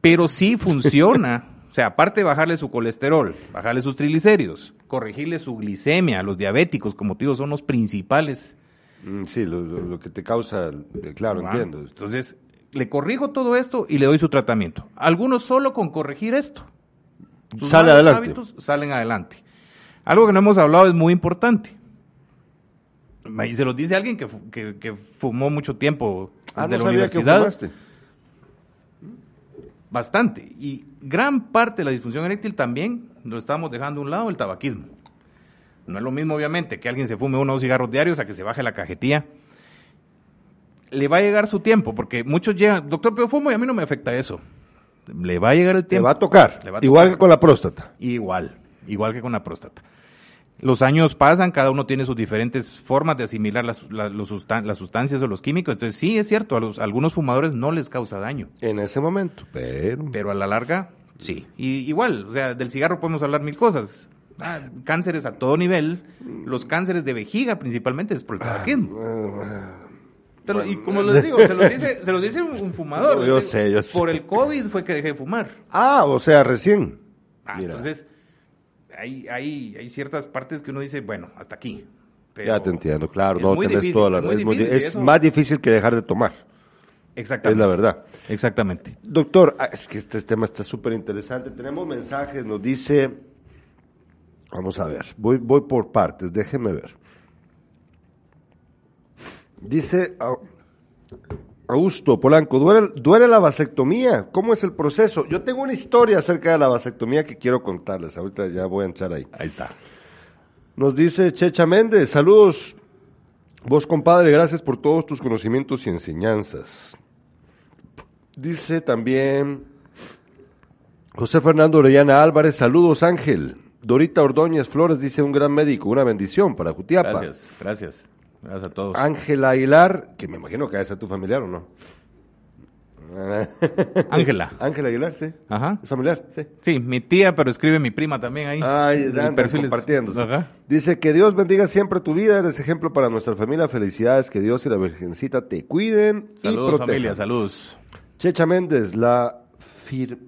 Speaker 2: Pero sí funciona. O sea, aparte de bajarle su colesterol, bajarle sus triglicéridos, corregirle su glicemia, los diabéticos, como digo, son los principales.
Speaker 1: Mm, sí, lo, que te causa, eh, claro, entiendo.
Speaker 2: Entonces, le corrijo todo esto y le doy su tratamiento. Algunos solo con corregir esto.
Speaker 1: Sale adelante. hábitos
Speaker 2: salen adelante. Algo que no hemos hablado es muy importante. Y se lo dice alguien que, que, fumó mucho tiempo
Speaker 1: ah, la universidad. Que
Speaker 2: bastante. Y gran parte de la disfunción eréctil también lo estamos dejando a un lado el tabaquismo. No es lo mismo, obviamente, que alguien se fume uno o dos cigarros diarios a que se baje la cajetilla. Le va a llegar su tiempo, porque muchos llegan, doctor, pero fumo y a mí no me afecta eso. Le va a llegar el tiempo.
Speaker 1: Le va a tocar, igual que con la próstata.
Speaker 2: Igual, igual que con la próstata. Los años pasan, cada uno tiene sus diferentes formas de asimilar las, las sustancias o los químicos. Entonces, sí, es cierto, a, los, algunos fumadores no les causa daño.
Speaker 1: En ese momento, pero...
Speaker 2: Pero a la larga, sí. Y igual, o sea, del cigarro podemos hablar mil cosas. Ah, cánceres a todo nivel, los cánceres de vejiga principalmente es por el tabaquismo. Ah, y como les digo, se lo dice, se dice un, fumador.
Speaker 1: yo sé, yo sé.
Speaker 2: Por el COVID fue que dejé de fumar.
Speaker 1: Ah, o sea, recién.
Speaker 2: Ah, entonces, hay, hay, hay ciertas partes que uno dice, bueno, hasta aquí.
Speaker 1: ya te entiendo, claro, no tenés toda la Es, es más difícil que dejar de tomar.
Speaker 2: Exactamente.
Speaker 1: Es la verdad.
Speaker 2: Exactamente.
Speaker 1: Doctor, ah, es que este tema está súper interesante. Tenemos mensajes, nos dice, vamos a ver, voy, voy por partes, déjeme ver. Dice, ah, Augusto Polanco, ¿duele, la vasectomía? ¿Cómo es el proceso? Yo tengo una historia acerca de la vasectomía que quiero contarles. Ahorita ya voy a entrar ahí.
Speaker 2: Ahí está.
Speaker 1: Nos dice Checha Méndez, saludos. Vos, compadre, gracias por todos tus conocimientos y enseñanzas. Dice también José Fernando Orellana Álvarez, saludos Ángel. Dorita Ordóñez Flores dice un gran médico, una bendición para Jutiapa.
Speaker 2: Gracias, gracias. Gracias a todos.
Speaker 1: Ángela Aguilar, que me imagino que es tu familiar o no.
Speaker 2: Ángela.
Speaker 1: Ángela Aguilar, sí.
Speaker 2: Ajá.
Speaker 1: ¿Es familiar? Sí.
Speaker 2: Sí, mi tía, pero escribe mi prima también ahí.
Speaker 1: Ay, compartiéndose. Dice que Dios bendiga siempre tu vida, eres ejemplo para nuestra familia. Felicidades, que Dios y la Virgencita te cuiden
Speaker 2: saludos, y
Speaker 1: protejan.
Speaker 2: familia, saludos.
Speaker 1: Checha Méndez, la fir...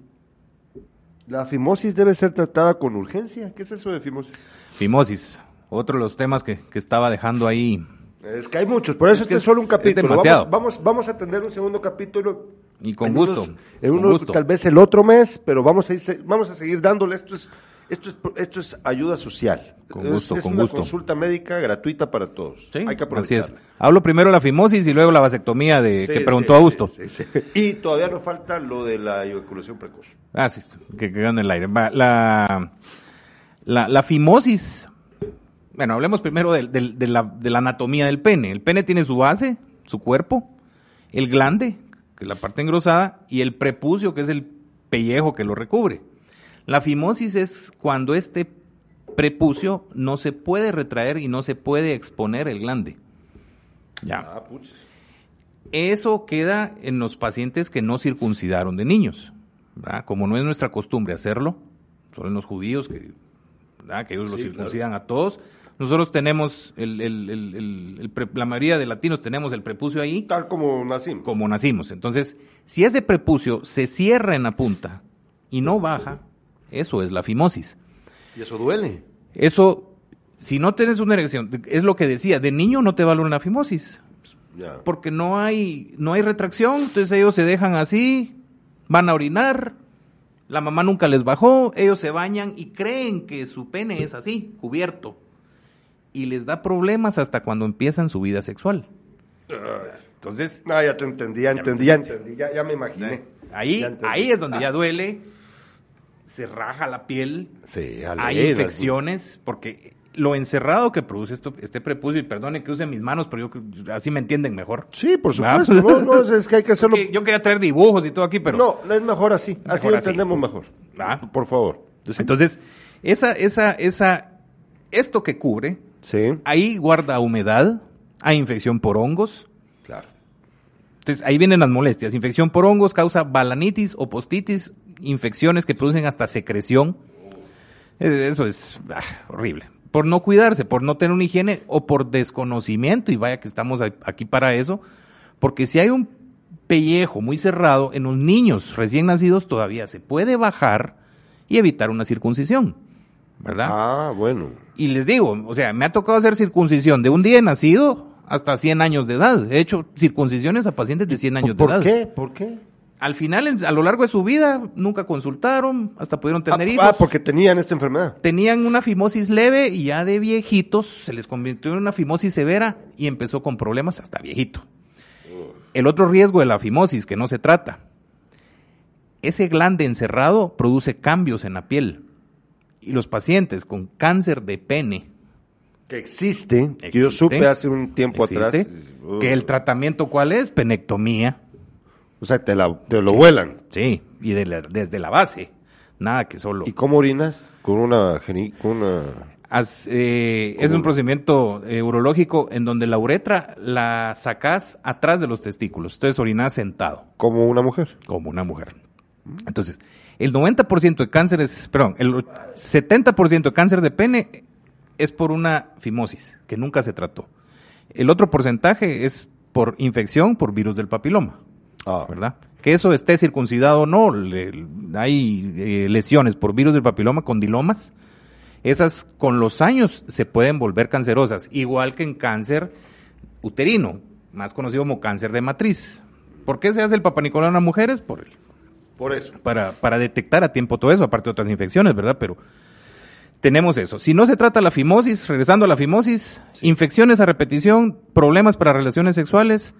Speaker 1: ¿La fimosis debe ser tratada con urgencia? ¿Qué es eso de fimosis?
Speaker 2: Fimosis, otro de los temas que, que estaba dejando ahí
Speaker 1: Es que hay muchos, por eso este es solo un capítulo.
Speaker 2: Vamos,
Speaker 1: vamos, vamos, a tener un segundo capítulo.
Speaker 2: Y con gusto.
Speaker 1: en uno, tal vez el otro mes, pero vamos a, ir, vamos a seguir dándole. Esto es, esto es, esto es ayuda social.
Speaker 2: Con gusto,
Speaker 1: es,
Speaker 2: con
Speaker 1: una consulta médica gratuita para todos.
Speaker 2: Sí,
Speaker 1: Hay que aprovecharla.
Speaker 2: Hablo primero de la fimosis y luego la vasectomía de que preguntó Augusto.
Speaker 1: Y todavía nos falta lo de la eyaculación precoz.
Speaker 2: Ah, sí, que quedó en el aire. La, la, la fimosis bueno, hablemos primero de, la, anatomía del pene. El pene tiene su base, su cuerpo, el glande, que es la parte engrosada, y el prepucio, que es el pellejo que lo recubre. La fimosis es cuando este prepucio no se puede retraer y no se puede exponer el glande. Ya. Ah, Eso queda en los pacientes que no circuncidaron de niños. Como no es nuestra costumbre hacerlo, solo en los judíos que, que ellos lo circuncidan a todos, nosotros tenemos, el, el, el, la mayoría de latinos tenemos el prepucio ahí.
Speaker 1: Tal como nacimos.
Speaker 2: Como nacimos. Entonces, si ese prepucio se cierra en la punta y no baja, eso es la fimosis.
Speaker 1: ¿Y eso duele?
Speaker 2: Eso, si no tienes una erección, es lo que decía, de niño no te va a una fimosis. Porque no hay, no hay retracción, entonces ellos se dejan así, van a orinar, la mamá nunca les bajó, ellos se bañan y creen que su pene es así, cubierto y les da problemas hasta cuando empiezan su vida sexual.
Speaker 1: Entonces. No, ya te entendí, ya, entendí, ya entendí, ya, me imaginé.
Speaker 2: Ahí, ahí es donde ya duele, se raja la piel,
Speaker 1: sí,
Speaker 2: hay infecciones, porque lo encerrado que produce esto, este prepucio, y perdone que use mis manos, pero yo, así me entienden mejor.
Speaker 1: Sí, por supuesto. No, no, es que hay que hacerlo.
Speaker 2: yo quería traer dibujos y todo aquí, pero.
Speaker 1: No, es mejor así. así lo entendemos mejor.
Speaker 2: ¿Ah?
Speaker 1: Por favor.
Speaker 2: Entonces, esa, esa, esa, esto que cubre Ahí guarda humedad, hay infección por hongos.
Speaker 1: Claro.
Speaker 2: Entonces ahí vienen las molestias. Infección por hongos causa balanitis o postitis, infecciones que producen hasta secreción. Eh, eso es ah, horrible. Por no cuidarse, por no tener una higiene o por desconocimiento, y vaya que estamos aquí para eso, porque si hay un pellejo muy cerrado en los niños recién nacidos todavía se puede bajar y evitar una circuncisión. ¿Verdad?
Speaker 1: Ah, bueno.
Speaker 2: Y les digo, o sea, me ha tocado hacer circuncisión de un día de nacido hasta 100 años de edad. He hecho circuncisiones a pacientes de 100 años de edad.
Speaker 1: ¿Por qué? ¿Por qué?
Speaker 2: Al final, a lo largo de su vida, nunca consultaron, hasta pudieron tener
Speaker 1: ah,
Speaker 2: hijos.
Speaker 1: Ah, porque tenían esta enfermedad.
Speaker 2: Tenían una fimosis leve y ya de viejitos se les convirtió en una fimosis severa y empezó con problemas hasta viejito. El otro riesgo de la fimosis, que no se trata, ese glande encerrado produce cambios en la piel y los pacientes con cáncer de pene.
Speaker 1: Que existe, que yo supe hace un tiempo atrás.
Speaker 2: Que el tratamiento, ¿cuál es? Penectomía.
Speaker 1: O sea, te, la, te lo vuelan.
Speaker 2: Sí, y desde la base. Nada que solo.
Speaker 1: ¿Y cómo orinas? Con una. Con una...
Speaker 2: Eh, es un procedimiento eh, urológico en donde la uretra la sacas atrás de los testículos. Entonces orinas sentado.
Speaker 1: ¿Como una mujer?
Speaker 2: Como una mujer. Entonces, el 90% de cánceres, perdón, el 70% de cáncer de pene es por una fimosis, que nunca se trató. El otro porcentaje es por infección por virus del papiloma. Ah. ¿Verdad? Que eso esté circuncidado o no, hay eh, lesiones por virus del papiloma, condilomas. Esas con los años se pueden volver cancerosas, igual que en cáncer uterino, más conocido como cáncer de matriz. ¿Por qué se hace el papanicolón a mujeres? Por el
Speaker 1: por eso.
Speaker 2: Para, para detectar a tiempo todo eso, aparte de otras infecciones, ¿verdad? Pero tenemos eso. Si no se trata la fimosis, regresando a la fimosis, infecciones a repetición, problemas para relaciones sexuales,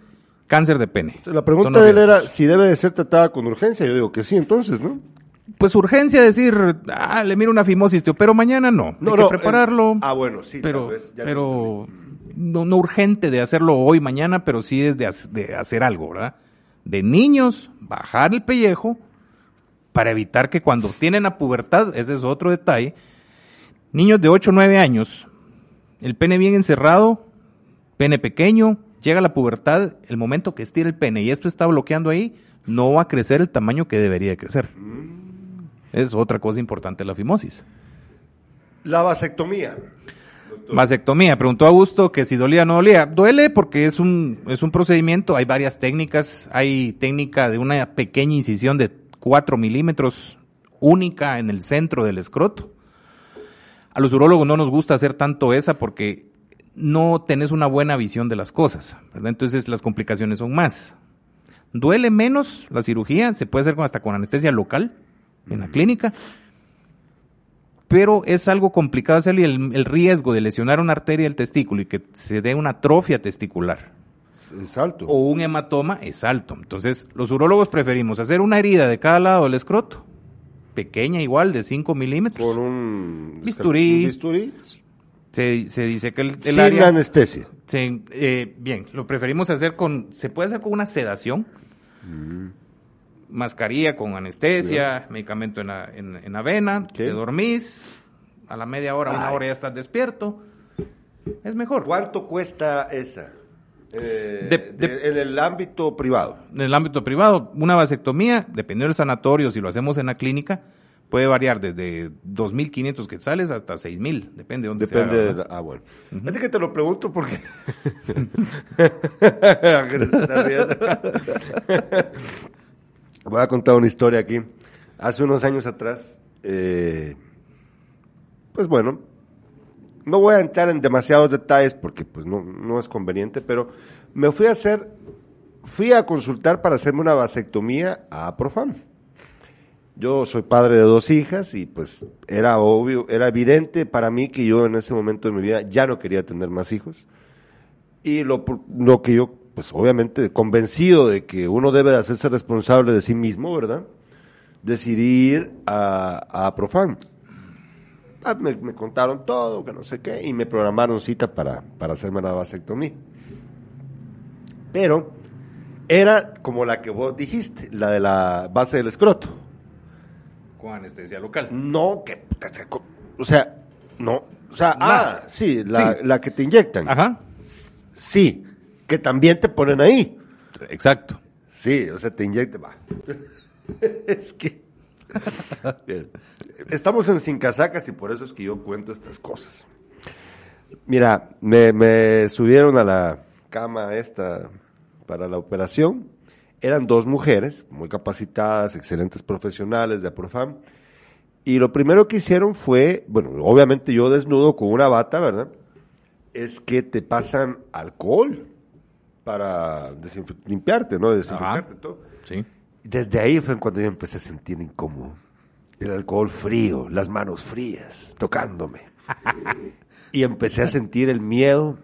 Speaker 2: cáncer de pene.
Speaker 1: La pregunta de él era si debe de ser tratada con urgencia. Yo digo que sí, entonces, ¿no?
Speaker 2: Pues urgencia decir, ah, le miro una fimosis, tío, pero mañana no. no Hay que prepararlo.
Speaker 1: ah, bueno, sí,
Speaker 2: pero, pero no, no, urgente de hacerlo hoy, mañana, pero sí es de, de hacer algo, ¿verdad? De niños, bajar el pellejo, para evitar que cuando tienen la pubertad, ese es otro detalle, niños de 8 o 9 años, el pene bien encerrado, pene pequeño, llega la pubertad, el momento que estira el pene y esto está bloqueando ahí, no va a crecer el tamaño que debería crecer. Mm. Es otra cosa importante la fimosis.
Speaker 1: La vasectomía.
Speaker 2: Vasectomía, preguntó Augusto que si dolía o no dolía. Duele porque es un, es un procedimiento, hay varias técnicas, hay técnica de una pequeña incisión de 4 milímetros, única en el centro del escroto. A los urólogos no nos gusta hacer tanto esa porque no tenés una buena visión de las cosas, ¿verdad? Entonces las complicaciones son más. Duele menos la cirugía, se puede hacer hasta con anestesia local en la clínica, pero es algo complicado hacerlo y el, riesgo de lesionar una arteria del testículo y que se dé una atrofia testicular
Speaker 1: es alto.
Speaker 2: O un hematoma es alto. Entonces, los urólogos preferimos hacer una herida de cada lado del escroto, pequeña igual, de 5 milímetros.
Speaker 1: Con un
Speaker 2: bisturí.
Speaker 1: bisturí.
Speaker 2: Se, dice que el,
Speaker 1: Sin anestesia.
Speaker 2: Eh, bien, lo preferimos hacer con, se puede hacer con una sedación. Mm. Mascarilla con anestesia, medicamento en la, en, la vena, te dormís, a la media hora, una hora ya estás despierto. Es mejor.
Speaker 1: ¿Cuánto cuesta esa? Eh, en el ámbito privado.
Speaker 2: En el ámbito privado, una vasectomía, dependiendo del sanatorio, si lo hacemos en la clínica, puede variar desde 2.500 quetzales hasta 6.000, depende de dónde
Speaker 1: depende de Ah, bueno. Fíjate que te lo pregunto porque... Voy a contar una historia aquí. Hace unos años atrás, eh, pues bueno, no voy a entrar en demasiados detalles porque pues no, no es conveniente, pero me fui a hacer, fui a consultar para hacerme una vasectomía a Profam. Yo soy padre de dos hijas y pues era obvio, era evidente para mí que yo en ese momento de mi vida ya no quería tener más hijos. Y lo, lo que yo, pues obviamente convencido de que uno debe de hacerse responsable de sí mismo, ¿verdad? Decidí ir a, a Profam Ah, me, contaron todo, que no sé qué, y me programaron cita para, para hacerme la vasectomía. Pero era como la que vos dijiste, la de la base del escroto.
Speaker 2: Con anestesia local.
Speaker 1: No, que. O sea, no. O sea, ah, sí la, la que te inyectan.
Speaker 2: Ajá.
Speaker 1: Sí, que también te ponen ahí.
Speaker 2: Exacto.
Speaker 1: Sí, o sea, te inyectan. es que Estamos en Sin Casacas y por eso es que yo cuento estas cosas. Mira, me, subieron a la cama esta para la operación. Eran dos mujeres, muy capacitadas, excelentes profesionales de Aprofam. Y lo primero que hicieron fue, bueno, obviamente yo desnudo con una bata, ¿verdad? Es que te pasan alcohol para limpiarte, ¿no? Desinfectarte todo.
Speaker 2: Sí.
Speaker 1: Desde ahí fue cuando yo empecé a sentir incómodo. El alcohol frío, las manos frías, tocándome. y empecé a sentir el miedo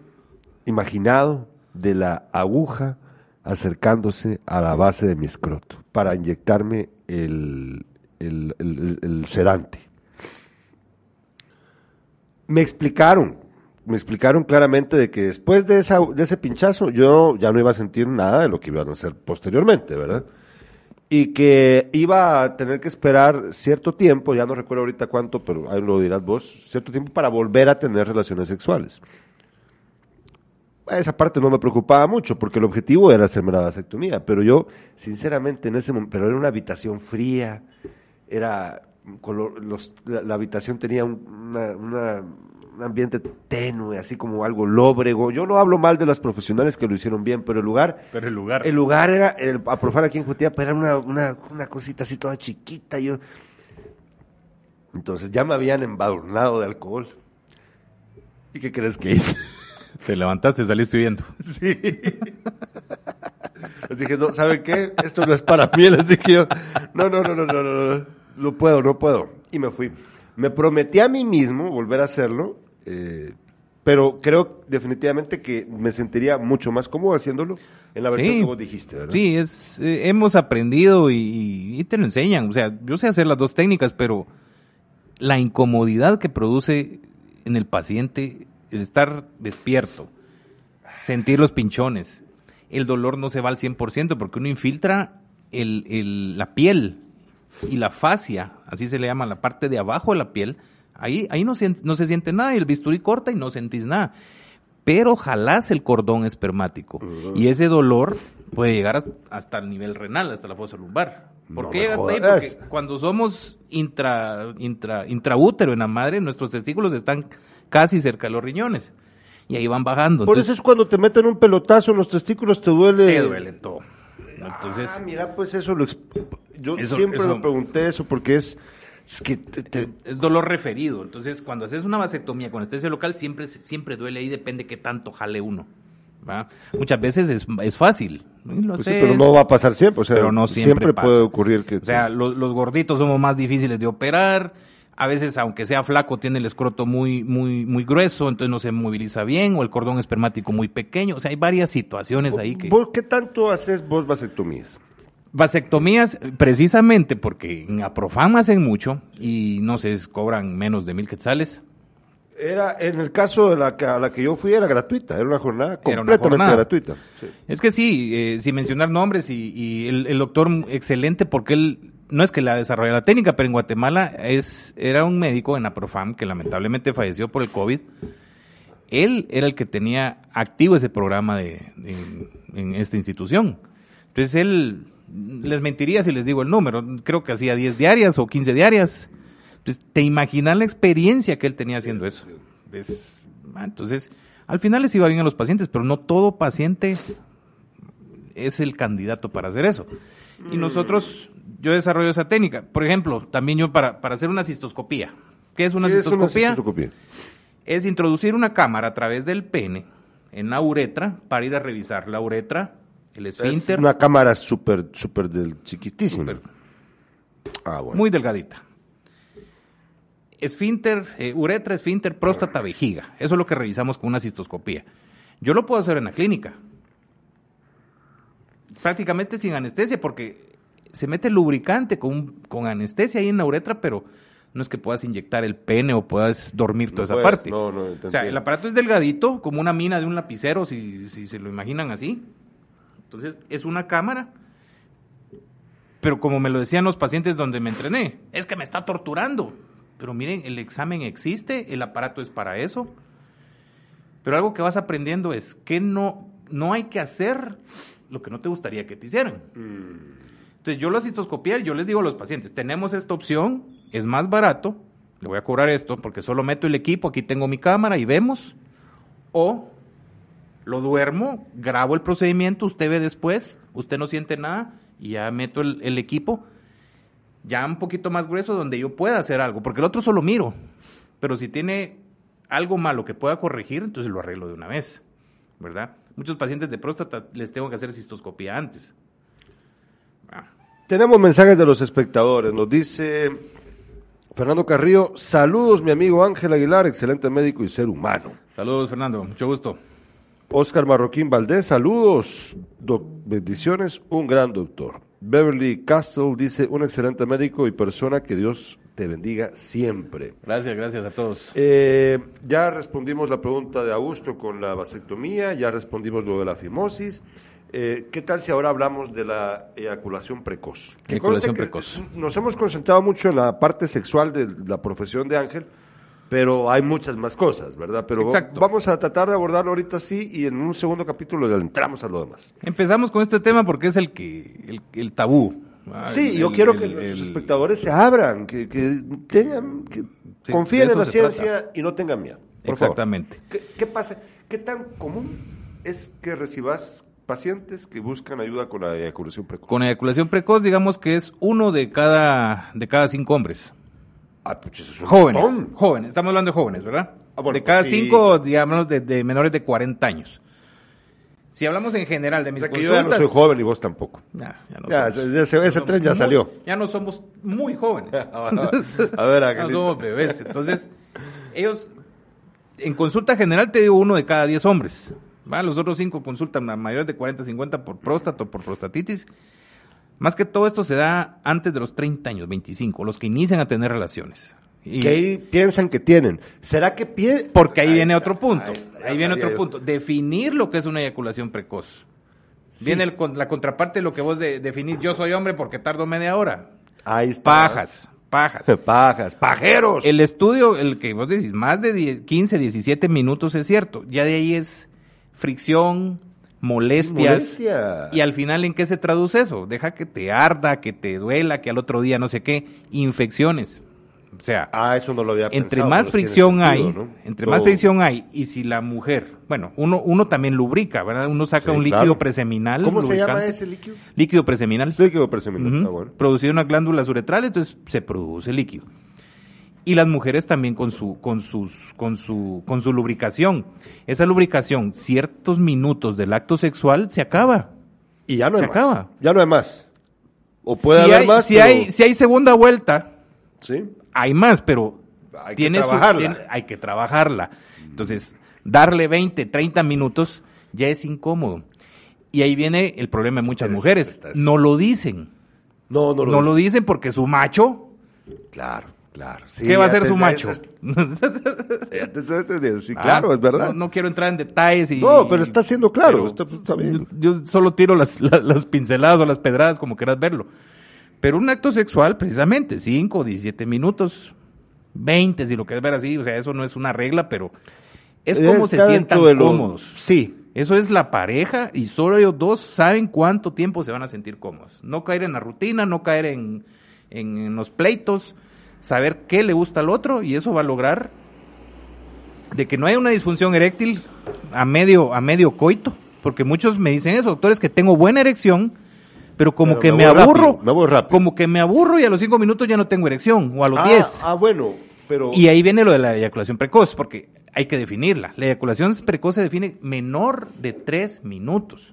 Speaker 1: imaginado de la aguja acercándose a la base de mi escroto para inyectarme el, sedante. Me explicaron, me explicaron claramente de que después de, esa, de ese pinchazo yo ya no iba a sentir nada de lo que iban a hacer posteriormente, ¿verdad? Y que iba a tener que esperar cierto tiempo, ya no recuerdo ahorita cuánto, pero ahí lo dirás vos, cierto tiempo para volver a tener relaciones sexuales. Esa parte no me preocupaba mucho porque el objetivo era hacerme la vasectomía, pero yo, sinceramente, en ese momento, pero era una habitación fría, era, los, la, habitación tenía una un ambiente tenue, así como algo lóbrego. Yo no hablo mal de las profesionales que lo hicieron bien, pero el lugar...
Speaker 2: Pero el lugar...
Speaker 1: El lugar era, el, a profar aquí en Jutiapa, era una, una, una cosita así toda chiquita. Yo... Entonces ya me habían embadurnado de alcohol. ¿Y qué crees que hice?
Speaker 2: Te levantaste y saliste viendo.
Speaker 1: Sí. Les dije, no, ¿saben qué? Esto no es para mí. Les dije yo, no, no, no, no, no, no, no, no puedo, no puedo. Y me fui. Me prometí a mí mismo volver a hacerlo eh, pero creo definitivamente que me sentiría mucho más cómodo haciéndolo en la versión que vos dijiste, ¿verdad?
Speaker 2: Sí, es, eh, hemos aprendido y, te lo enseñan. O sea, yo sé hacer las dos técnicas, pero la incomodidad que produce en el paciente el estar despierto, sentir los pinchones, el dolor no se va al 100% porque uno infiltra el, el, la piel y la fascia, así se le llama, la parte de abajo de la piel, Ahí, ahí no, se, no se siente nada y el bisturí corta y no sentís nada. Pero jalás el cordón espermático y ese dolor puede llegar hasta el nivel renal, hasta la fosa lumbar. ¿Por qué llega hasta ahí? Porque cuando somos intra, intra, intraútero en la madre, nuestros testículos están casi cerca de los riñones y ahí van bajando.
Speaker 1: Por eso es cuando te meten un pelotazo en los testículos, te duele.
Speaker 2: Te duele todo.
Speaker 1: Entonces, ah, mira, pues eso lo. Yo siempre me pregunté eso porque es
Speaker 2: Es que es dolor referido. Entonces, cuando haces una vasectomía con anestesia local, siempre, siempre duele ahí, depende qué tanto jale uno. Muchas veces es, es fácil.
Speaker 1: Pues pero no va a pasar siempre. O sea,
Speaker 2: pero no siempre,
Speaker 1: puede ocurrir que.
Speaker 2: O sea, los, los gorditos somos más difíciles de operar a veces aunque sea flaco tiene el escroto muy muy muy grueso, entonces no se moviliza bien o el cordón espermático muy pequeño, o sea, hay varias situaciones ahí que
Speaker 1: ¿Por qué tanto haces vos vasectomías?
Speaker 2: Vasectomías, precisamente porque en Aprofam hacen mucho y no sé, cobran menos de mil quetzales.
Speaker 1: Era, en el caso de la que, a la que yo fui era gratuita, era una jornada completamente gratuita.
Speaker 2: Es que sí, eh, sin mencionar nombres y, el, el, doctor excelente porque él no es que la desarrolle la técnica, pero en Guatemala es, era un médico en Aprofam que lamentablemente falleció por el COVID. Él era el que tenía activo ese programa de, en esta institución. Entonces él, les mentiría si les digo el número, creo que hacía 10 diarias o 15 diarias. Entonces, te imaginas la experiencia que él tenía haciendo eso. Ah, entonces, al final les iba bien a los pacientes, pero no todo paciente es el candidato para hacer eso. Y nosotros yo desarrollo esa técnica. Por ejemplo, también yo para, para hacer una cistoscopía. ¿Qué es una, cistoscopía? es introducir una cámara a través del pene en la uretra para ir a revisar la uretra, el esfínter.
Speaker 1: Es una cámara súper, súper del chiquitísima.
Speaker 2: Ah, bueno. Muy delgadita. Esfínter, eh, uretra, esfínter, próstata, vejiga. Eso es lo que revisamos con una cistoscopía. Yo lo puedo hacer en la clínica. Prácticamente sin anestesia, porque se mete lubricante con, con anestesia ahí en la uretra, pero no es que puedas inyectar el pene o puedas dormir toda esa parte. No, no, o sea, el aparato es delgadito, como una mina de un lapicero, si, si se lo imaginan así. Entonces, es una cámara. Pero como me lo decían los pacientes donde me entrené, es que me está torturando. Pero miren, el examen existe, el aparato es para eso. Pero algo que vas aprendiendo es que no, no hay que hacer lo que no te gustaría que te hicieran. Mm. Entonces yo lo cistoscopiar, yo les digo a los pacientes, tenemos esta opción, es más barato, le voy a cobrar esto porque solo meto el equipo, aquí tengo mi cámara y vemos, o lo duermo, grabo el procedimiento, usted ve después, usted no siente nada y ya meto el, el equipo ya un poquito más grueso donde yo pueda hacer algo, porque el otro solo miro, pero si tiene algo malo que pueda corregir, entonces lo arreglo de una vez, ¿verdad? Muchos pacientes de próstata les tengo que hacer cistoscopía antes.
Speaker 1: Tenemos mensajes de los espectadores. Nos dice Fernando Carrillo, saludos mi amigo Ángel Aguilar, excelente médico y ser humano.
Speaker 2: Saludos Fernando, mucho gusto.
Speaker 1: Oscar Marroquín Valdés, saludos, bendiciones, un gran doctor. Beverly Castle dice, un excelente médico y persona, que Dios te bendiga siempre.
Speaker 2: Gracias, gracias a todos.
Speaker 1: Eh, ya respondimos la pregunta de Augusto con la vasectomía, ya respondimos lo de la fimosis. Eh, ¿Qué tal si ahora hablamos de la eyaculación precoz?
Speaker 2: Eyaculación precoz.
Speaker 1: Nos hemos concentrado mucho en la parte sexual de la profesión de Ángel, pero hay muchas más cosas, ¿verdad? Pero vamos a tratar de abordarlo ahorita sí y en un segundo capítulo le entramos a lo demás.
Speaker 2: Empezamos con este tema porque es el que el, tabú.
Speaker 1: Sí, yo quiero que los espectadores se abran, que, tengan, que confíen en la ciencia y no tengan miedo.
Speaker 2: Exactamente.
Speaker 1: ¿Qué pasa? ¿Qué tan común es que recibas pacientes que buscan ayuda con la eyaculación precoz.
Speaker 2: Con eyaculación precoz, digamos que es uno de cada, de cada cinco hombres.
Speaker 1: Ah, pues eso es un
Speaker 2: jóvenes, jóvenes, estamos hablando de jóvenes, ¿verdad? Ah, de cada cinco, digamos, de, menores de 40 años. Si hablamos en general de mis o sea, que yo
Speaker 1: ya no soy joven y vos tampoco. Ya, ya no ya, ese tren ya salió.
Speaker 2: Ya no somos muy jóvenes.
Speaker 1: a ver, a
Speaker 2: No somos bebés. Entonces, ellos, en consulta general te digo uno de cada diez hombres los otros cinco consultan a mayores de 40, 50 por próstata o por prostatitis. Más que todo esto se da antes de los 30 años, 25, los que inician a tener relaciones.
Speaker 1: Y que ahí piensan que tienen. ¿Será que piensan?
Speaker 2: Porque ahí, viene otro punto. Ahí, viene otro punto. Definir lo que es una eyaculación precoz. Viene la contraparte de lo que vos definís. Yo soy hombre porque tardo media hora.
Speaker 1: Ahí está.
Speaker 2: Pajas. Pajas.
Speaker 1: Pajas. Pajeros.
Speaker 2: El estudio, el que vos decís, más de 15, 17 minutos es cierto. Ya de ahí es fricción, molestias. Y al final, ¿en qué se traduce eso? Deja que te arda, que te duela, que al otro día no sé qué, infecciones. O sea,
Speaker 1: ah, eso no lo había
Speaker 2: entre
Speaker 1: pensado,
Speaker 2: más fricción
Speaker 1: sentido,
Speaker 2: hay,
Speaker 1: ¿no?
Speaker 2: entre
Speaker 1: Todo-
Speaker 2: más fricción hay, y si la mujer, bueno, uno, uno también lubrica, ¿verdad? Uno saca
Speaker 1: Sí,
Speaker 2: un líquido
Speaker 1: claro.
Speaker 2: preseminal.
Speaker 1: ¿Cómo se llama ese líquido?
Speaker 2: Líquido preseminal.
Speaker 1: Líquido preseminal, está bueno.
Speaker 2: Producido en las glándulas uretrales, entonces se produce líquido. Y las mujeres también con su, con sus, con su, con su lubricación. Esa lubricación, ciertos minutos del acto sexual, se acaba.
Speaker 1: Y ya no hay
Speaker 2: Se
Speaker 1: más.
Speaker 2: acaba.
Speaker 1: Ya no hay más. O puede
Speaker 2: si
Speaker 1: haber
Speaker 2: hay,
Speaker 1: más,
Speaker 2: si
Speaker 1: pero-
Speaker 2: hay, si hay segunda vuelta,
Speaker 1: ¿Sí?
Speaker 2: hay más, pero
Speaker 1: Hay que
Speaker 2: su-
Speaker 1: trabajarla.
Speaker 2: tiene- hay que trabajarla. Entonces, darle 20, 30 minutos ya es incómodo. Y ahí viene el problema de muchas mujeres. No lo dicen.
Speaker 1: No, no
Speaker 2: No,
Speaker 1: lo
Speaker 2: lo
Speaker 1: dice.
Speaker 2: dicen porque su macho,
Speaker 1: Claro, claro. Sí,
Speaker 2: ¿qué va a
Speaker 1: te-
Speaker 2: su macho?
Speaker 1: es-. Sí, claro,
Speaker 2: Ah,
Speaker 1: es verdad.
Speaker 2: No, no quiero entrar en detalles. Y,
Speaker 1: No, pero está siendo claro, está- está bien.
Speaker 2: Yo, yo solo tiro las, la- las pinceladas o las pedradas, como quieras verlo. Pero un acto sexual, precisamente, 5, 17 minutos, 20, si lo quieres ver así, o sea, eso no es una regla, pero es como se sientan
Speaker 1: dentro de lo-
Speaker 2: cómodos.
Speaker 1: Sí.
Speaker 2: Eso es la pareja y solo ellos dos saben cuánto tiempo se van a sentir cómodos. No caer en la rutina, no caer en, en- en los pleitos, saber qué le gusta al otro y eso va a lograr de que no haya una disfunción eréctil a medio, a medio coito. Porque muchos me dicen eso, doctores, que tengo buena erección, pero como
Speaker 1: Pero
Speaker 2: que
Speaker 1: me
Speaker 2: aburro,
Speaker 1: rápido, me
Speaker 2: como que me aburro y a los cinco minutos ya no tengo erección, o a los
Speaker 1: ah,
Speaker 2: diez.
Speaker 1: ah, bueno, pero...
Speaker 2: Y ahí viene lo de la eyaculación precoz, porque hay que definirla. La eyaculación precoz se define menor de tres minutos.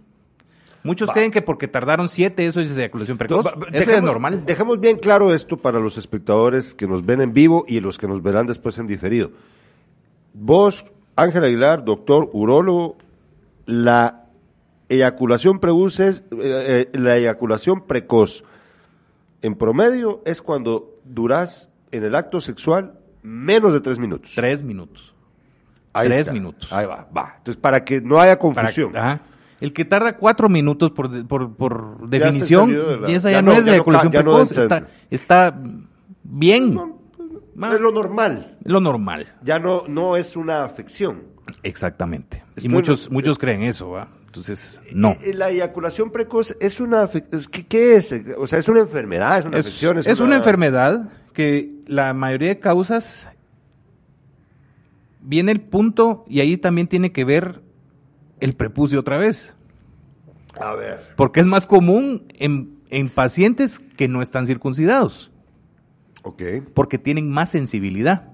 Speaker 2: Muchos
Speaker 1: Va.
Speaker 2: creen que porque tardaron siete eso es eyaculación precoz.
Speaker 1: Va-
Speaker 2: eso es normal.
Speaker 1: Dejemos bien claro esto para los espectadores que nos ven en vivo y los que nos verán después en diferido. Vos, Ángel Aguilar, doctor urólogo, la eyaculación precoz es, eh, eh, la eyaculación precoz en promedio es cuando duras en el acto sexual menos de tres minutos.
Speaker 2: Tres minutos.
Speaker 1: Ahí
Speaker 2: tres
Speaker 1: está.
Speaker 2: minutos.
Speaker 1: Ahí va, va. Entonces, para que no haya confusión.
Speaker 2: ajá. El que tarda cuatro minutos por, por, por
Speaker 1: Ya
Speaker 2: definición,
Speaker 1: salió de la-
Speaker 2: y esa ya,
Speaker 1: ya
Speaker 2: no,
Speaker 1: no-
Speaker 2: es
Speaker 1: ya ca- ya no
Speaker 2: precoz, está, está bien, Ma-
Speaker 1: es lo normal.
Speaker 2: lo normal.
Speaker 1: Ya no, no es una afección.
Speaker 2: Exactamente. Y muchos, muchos creen eso, ¿va? Entonces, no.
Speaker 1: La eyaculación precoz es una ¿qué, es? O sea, es una enfermedad, es una
Speaker 2: Es,
Speaker 1: afección.
Speaker 2: es una... enfermedad que la mayoría de causas viene el punto y ahí también tiene que ver el prepucio otra vez,
Speaker 1: A ver.
Speaker 2: porque es más común en, en pacientes que no están circuncidados,
Speaker 1: Ok.
Speaker 2: porque tienen más sensibilidad.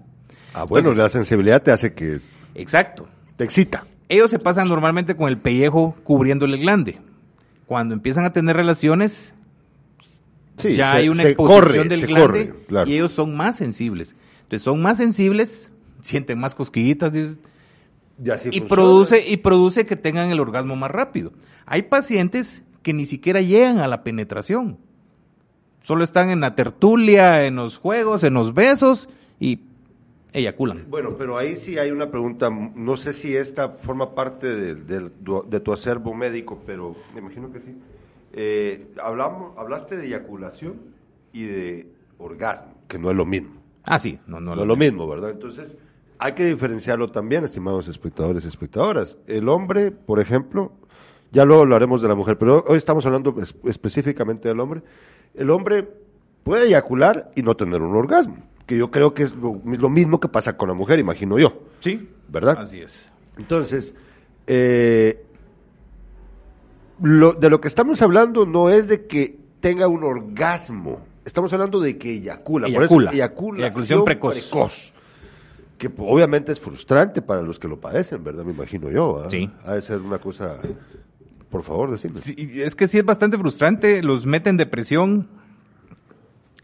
Speaker 1: Ah, bueno,
Speaker 2: Entonces-
Speaker 1: la sensibilidad te hace que
Speaker 2: Exacto.
Speaker 1: te excita.
Speaker 2: Ellos se pasan normalmente con el pellejo cubriendo el glande. Cuando empiezan a tener relaciones,
Speaker 1: Sí,
Speaker 2: ya
Speaker 1: se-
Speaker 2: hay una exposición
Speaker 1: corre,
Speaker 2: del
Speaker 1: se
Speaker 2: glande
Speaker 1: corre, claro.
Speaker 2: y ellos son más sensibles. Entonces son más sensibles, sienten más cosquillitas
Speaker 1: Y, así
Speaker 2: y
Speaker 1: funciona.
Speaker 2: produce y produce que tengan el orgasmo más rápido. Hay pacientes que ni siquiera llegan a la penetración. Solo están en la tertulia, en los juegos, en los besos y eyaculan.
Speaker 1: Bueno, pero ahí sí hay una pregunta. No sé si esta forma parte de, de- de tu acervo médico, pero me imagino que sí. Eh, hablamos, hablaste de eyaculación y de orgasmo, que no es lo mismo.
Speaker 2: Ah, sí, no, no,
Speaker 1: No es lo mismo, ¿verdad? Entonces, hay que diferenciarlo también, estimados espectadores y espectadoras. El hombre, por ejemplo, ya luego hablaremos de la mujer, pero hoy estamos hablando es- específicamente del hombre. El hombre puede eyacular y no tener un orgasmo, que yo creo que es lo, lo mismo que pasa con la mujer, imagino yo.
Speaker 2: Sí,
Speaker 1: ¿Verdad?
Speaker 2: Así es.
Speaker 1: Entonces, eh, lo, de lo que estamos hablando no es de que tenga un orgasmo, estamos hablando de que eyacula, por eso
Speaker 2: Eyacula.
Speaker 1: es eyaculación
Speaker 2: Eyaculación precoz.
Speaker 1: Que obviamente es frustrante para los que lo padecen, ¿verdad? Me imagino yo. ¿ah?
Speaker 2: Sí.
Speaker 1: Ha de ser una cosa. Por favor, decime.
Speaker 2: Sí, es que sí es bastante frustrante, los meten en depresión.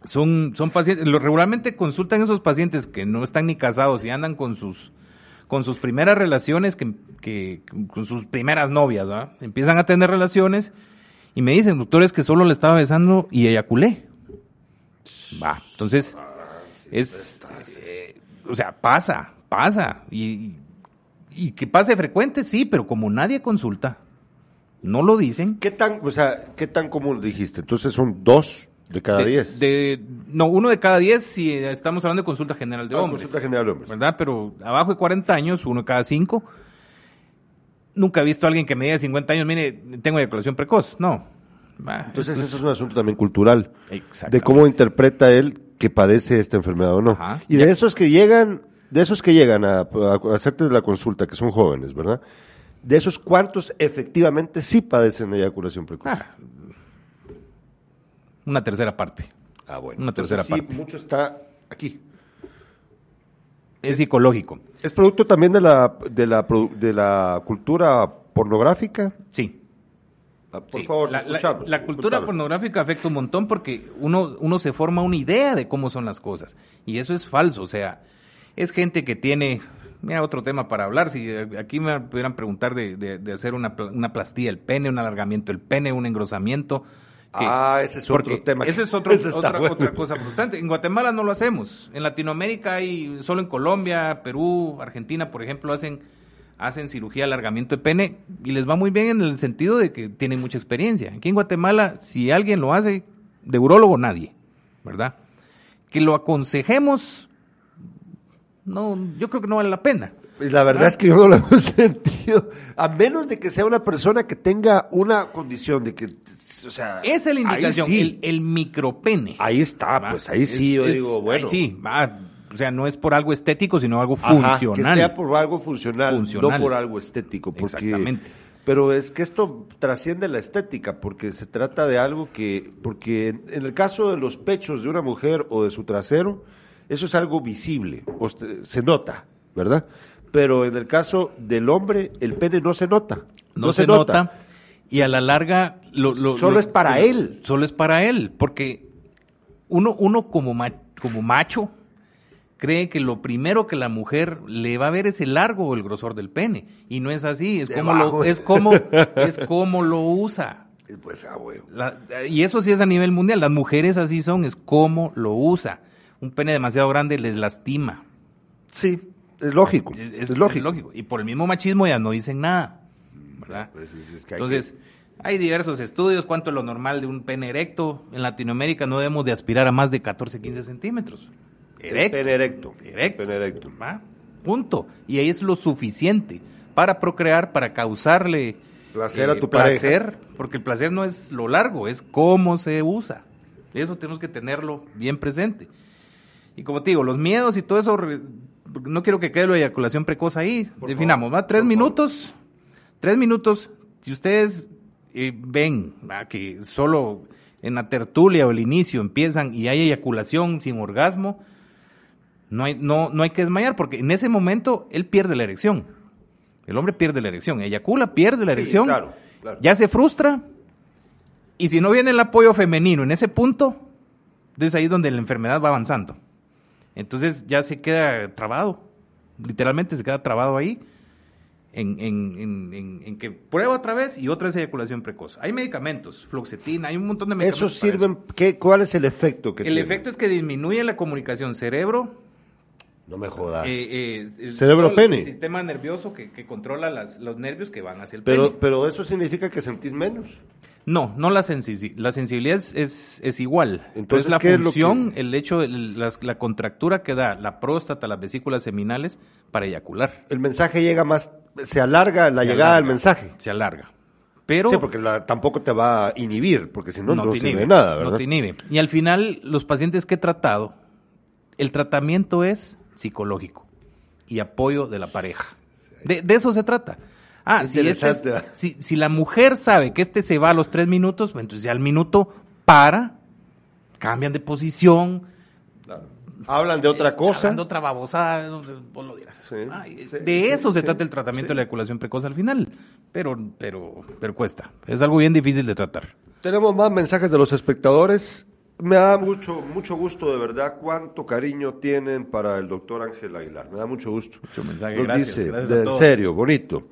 Speaker 2: Son, son pacientes, lo- regularmente consultan esos pacientes que no están ni casados y andan con sus, con sus primeras relaciones, que, que- con sus primeras novias, ¿verdad? Empiezan a tener relaciones y me dicen, doctores, que solo le estaba besando y eyaculé. Va, entonces, es, o sea, pasa, pasa. Y, y que pase frecuente, sí, pero como nadie consulta, no lo dicen.
Speaker 1: ¿Qué tan, o sea, qué tan común dijiste? Entonces son dos de cada
Speaker 2: De-
Speaker 1: diez.
Speaker 2: de- no, uno de cada diez si estamos hablando de consulta general de
Speaker 1: Ah,
Speaker 2: hombres.
Speaker 1: consulta general de hombres.
Speaker 2: ¿Verdad? Pero abajo de 40 años, uno de cada cinco. Nunca he visto a alguien que me diga de 50 años, mire, tengo eyaculación precoz. No.
Speaker 1: Entonces eso es un asunto también cultural. De cómo interpreta él que padece esta enfermedad o no. Y de esos que llegan, de esos que llegan a, hacerte la consulta, que son jóvenes, ¿verdad? De esos, ¿cuántos efectivamente sí padecen de eyaculación precoz? Ah,
Speaker 2: una tercera parte.
Speaker 1: Ah, bueno. Una tercera parte. Sí, mucho está aquí.
Speaker 2: Es psicológico.
Speaker 1: ¿Es producto también de la, de la, de la cultura pornográfica?
Speaker 2: Sí.
Speaker 1: Ah, por favor,
Speaker 2: la, la, cultura pornográfica afecta un montón porque uno, uno se forma una idea de cómo son las cosas. Y eso es falso. O sea, es gente que tiene. Mira, otro tema para hablar. Si aquí me pudieran preguntar de, de, hacer una, una plastilla del pene, un alargamiento del pene, un engrosamiento.
Speaker 1: ah, ese es otro tema.
Speaker 2: Eso es otra, otra cosa frustrante. En Guatemala no lo hacemos. En Latinoamérica hay, solo en Colombia, Perú, Argentina, por ejemplo, hacen hacen cirugía alargamiento de pene y les va muy bien en el sentido de que tienen mucha experiencia. Aquí en Guatemala, si alguien lo hace, de urólogo nadie, ¿verdad? Que lo aconsejemos, no, yo creo que no vale la pena.
Speaker 1: Pues la verdad es que yo no lo he sentido, a menos de que sea una persona que tenga una condición de que o sea,
Speaker 2: esa es la indicación, el, el, micropene.
Speaker 1: Ahí está, pues ahí sí, yo digo, bueno.
Speaker 2: sí, va, o sea, no es por algo estético, sino algo funcional.
Speaker 1: que sea por algo funcional, no por algo estético. Porque, Exactamente. Pero es que esto trasciende la estética, porque se trata de algo que, porque en el caso de los pechos de una mujer o de su trasero, eso es algo visible, se nota, ¿verdad? Pero en el caso del hombre, el pene no se nota.
Speaker 2: No, se, nota. Y a la larga... Lo,
Speaker 1: solo es para él.
Speaker 2: Solo es para él, porque uno, uno como, como macho, cree que lo primero que la mujer le va a ver es el largo o el grosor del pene. Y no es así, es como lo, es como, es como lo usa.
Speaker 1: Pues, ah,
Speaker 2: y eso sí es a nivel mundial, las mujeres así son, es como lo usa. Un pene demasiado grande les lastima.
Speaker 1: Sí, es lógico. Es, lógico.
Speaker 2: Y por el mismo machismo ya no dicen nada. ¿verdad? Pues Entonces, hay diversos estudios, cuánto es lo normal de un pene erecto. En Latinoamérica no debemos de aspirar a más de 14, 15 centímetros.
Speaker 1: Erecto.
Speaker 2: erecto. Erecto. Punto. Y ahí es lo suficiente para procrear, para causarle
Speaker 1: placer a eh, tu placer,
Speaker 2: porque el placer no es lo largo, es cómo se usa. Eso tenemos que tenerlo bien presente. Y como te digo, los miedos y todo eso, no quiero que quede la eyaculación precoz ahí. Definamos, ¿va? Tres minutos, tres minutos. Si ustedes eh, ven que solo en la tertulia o el inicio empiezan y hay eyaculación sin orgasmo, no hay, no, no hay que desmayar porque en ese momento él pierde la erección. El hombre pierde la erección, eyacula, pierde la erección, ya se frustra y si no viene el apoyo femenino en ese punto, entonces ahí es donde la enfermedad va avanzando. Entonces ya se queda trabado, literalmente se queda trabado ahí en, en, en, que prueba otra vez y otra vez eyaculación precoz. Hay medicamentos, fluoxetina, hay un montón de medicamentos.
Speaker 1: ¿Esos sirven? ¿qué, ¿Cuál es el efecto que
Speaker 2: El efecto es que disminuye la comunicación cerebro,
Speaker 1: no me jodas.
Speaker 2: Eh,
Speaker 1: eh, el, Cerebro pene.
Speaker 2: El sistema nervioso que, controla los nervios que van hacia el
Speaker 1: pero,
Speaker 2: pene.
Speaker 1: Pero eso significa que sentís menos.
Speaker 2: No, no la sensibilidad. La sensibilidad es, es, igual. Entonces, la función, el hecho, la, la, contractura que da la próstata, las vesículas seminales para eyacular.
Speaker 1: El mensaje llega más, se alarga la llegada del mensaje.
Speaker 2: Se alarga. Pero,
Speaker 1: sí, porque tampoco te va a inhibir, porque si no, no, no sirve nada, ¿verdad?
Speaker 2: No te inhibe. Y al final, los pacientes que he tratado, el tratamiento es psicológico y apoyo de la pareja. De, eso se trata. Ah, si, si, si, la mujer sabe que este se va a los tres minutos, pues entonces ya al minuto para, cambian de posición.
Speaker 1: Hablan de otra cosa.
Speaker 2: Hablan de otra babosada, vos lo dirás. de eso se trata el tratamiento de la eyaculación precoz al final. Pero, pero, pero cuesta. Es algo bien difícil de tratar.
Speaker 1: Tenemos más mensajes de los espectadores. Me da mucho, mucho gusto, de verdad, cuánto cariño tienen para el doctor Ángel Aguilar. Me da mucho gusto.
Speaker 2: Mucho mensaje,
Speaker 1: Nos
Speaker 2: gracias,
Speaker 1: dice, de serio, bonito.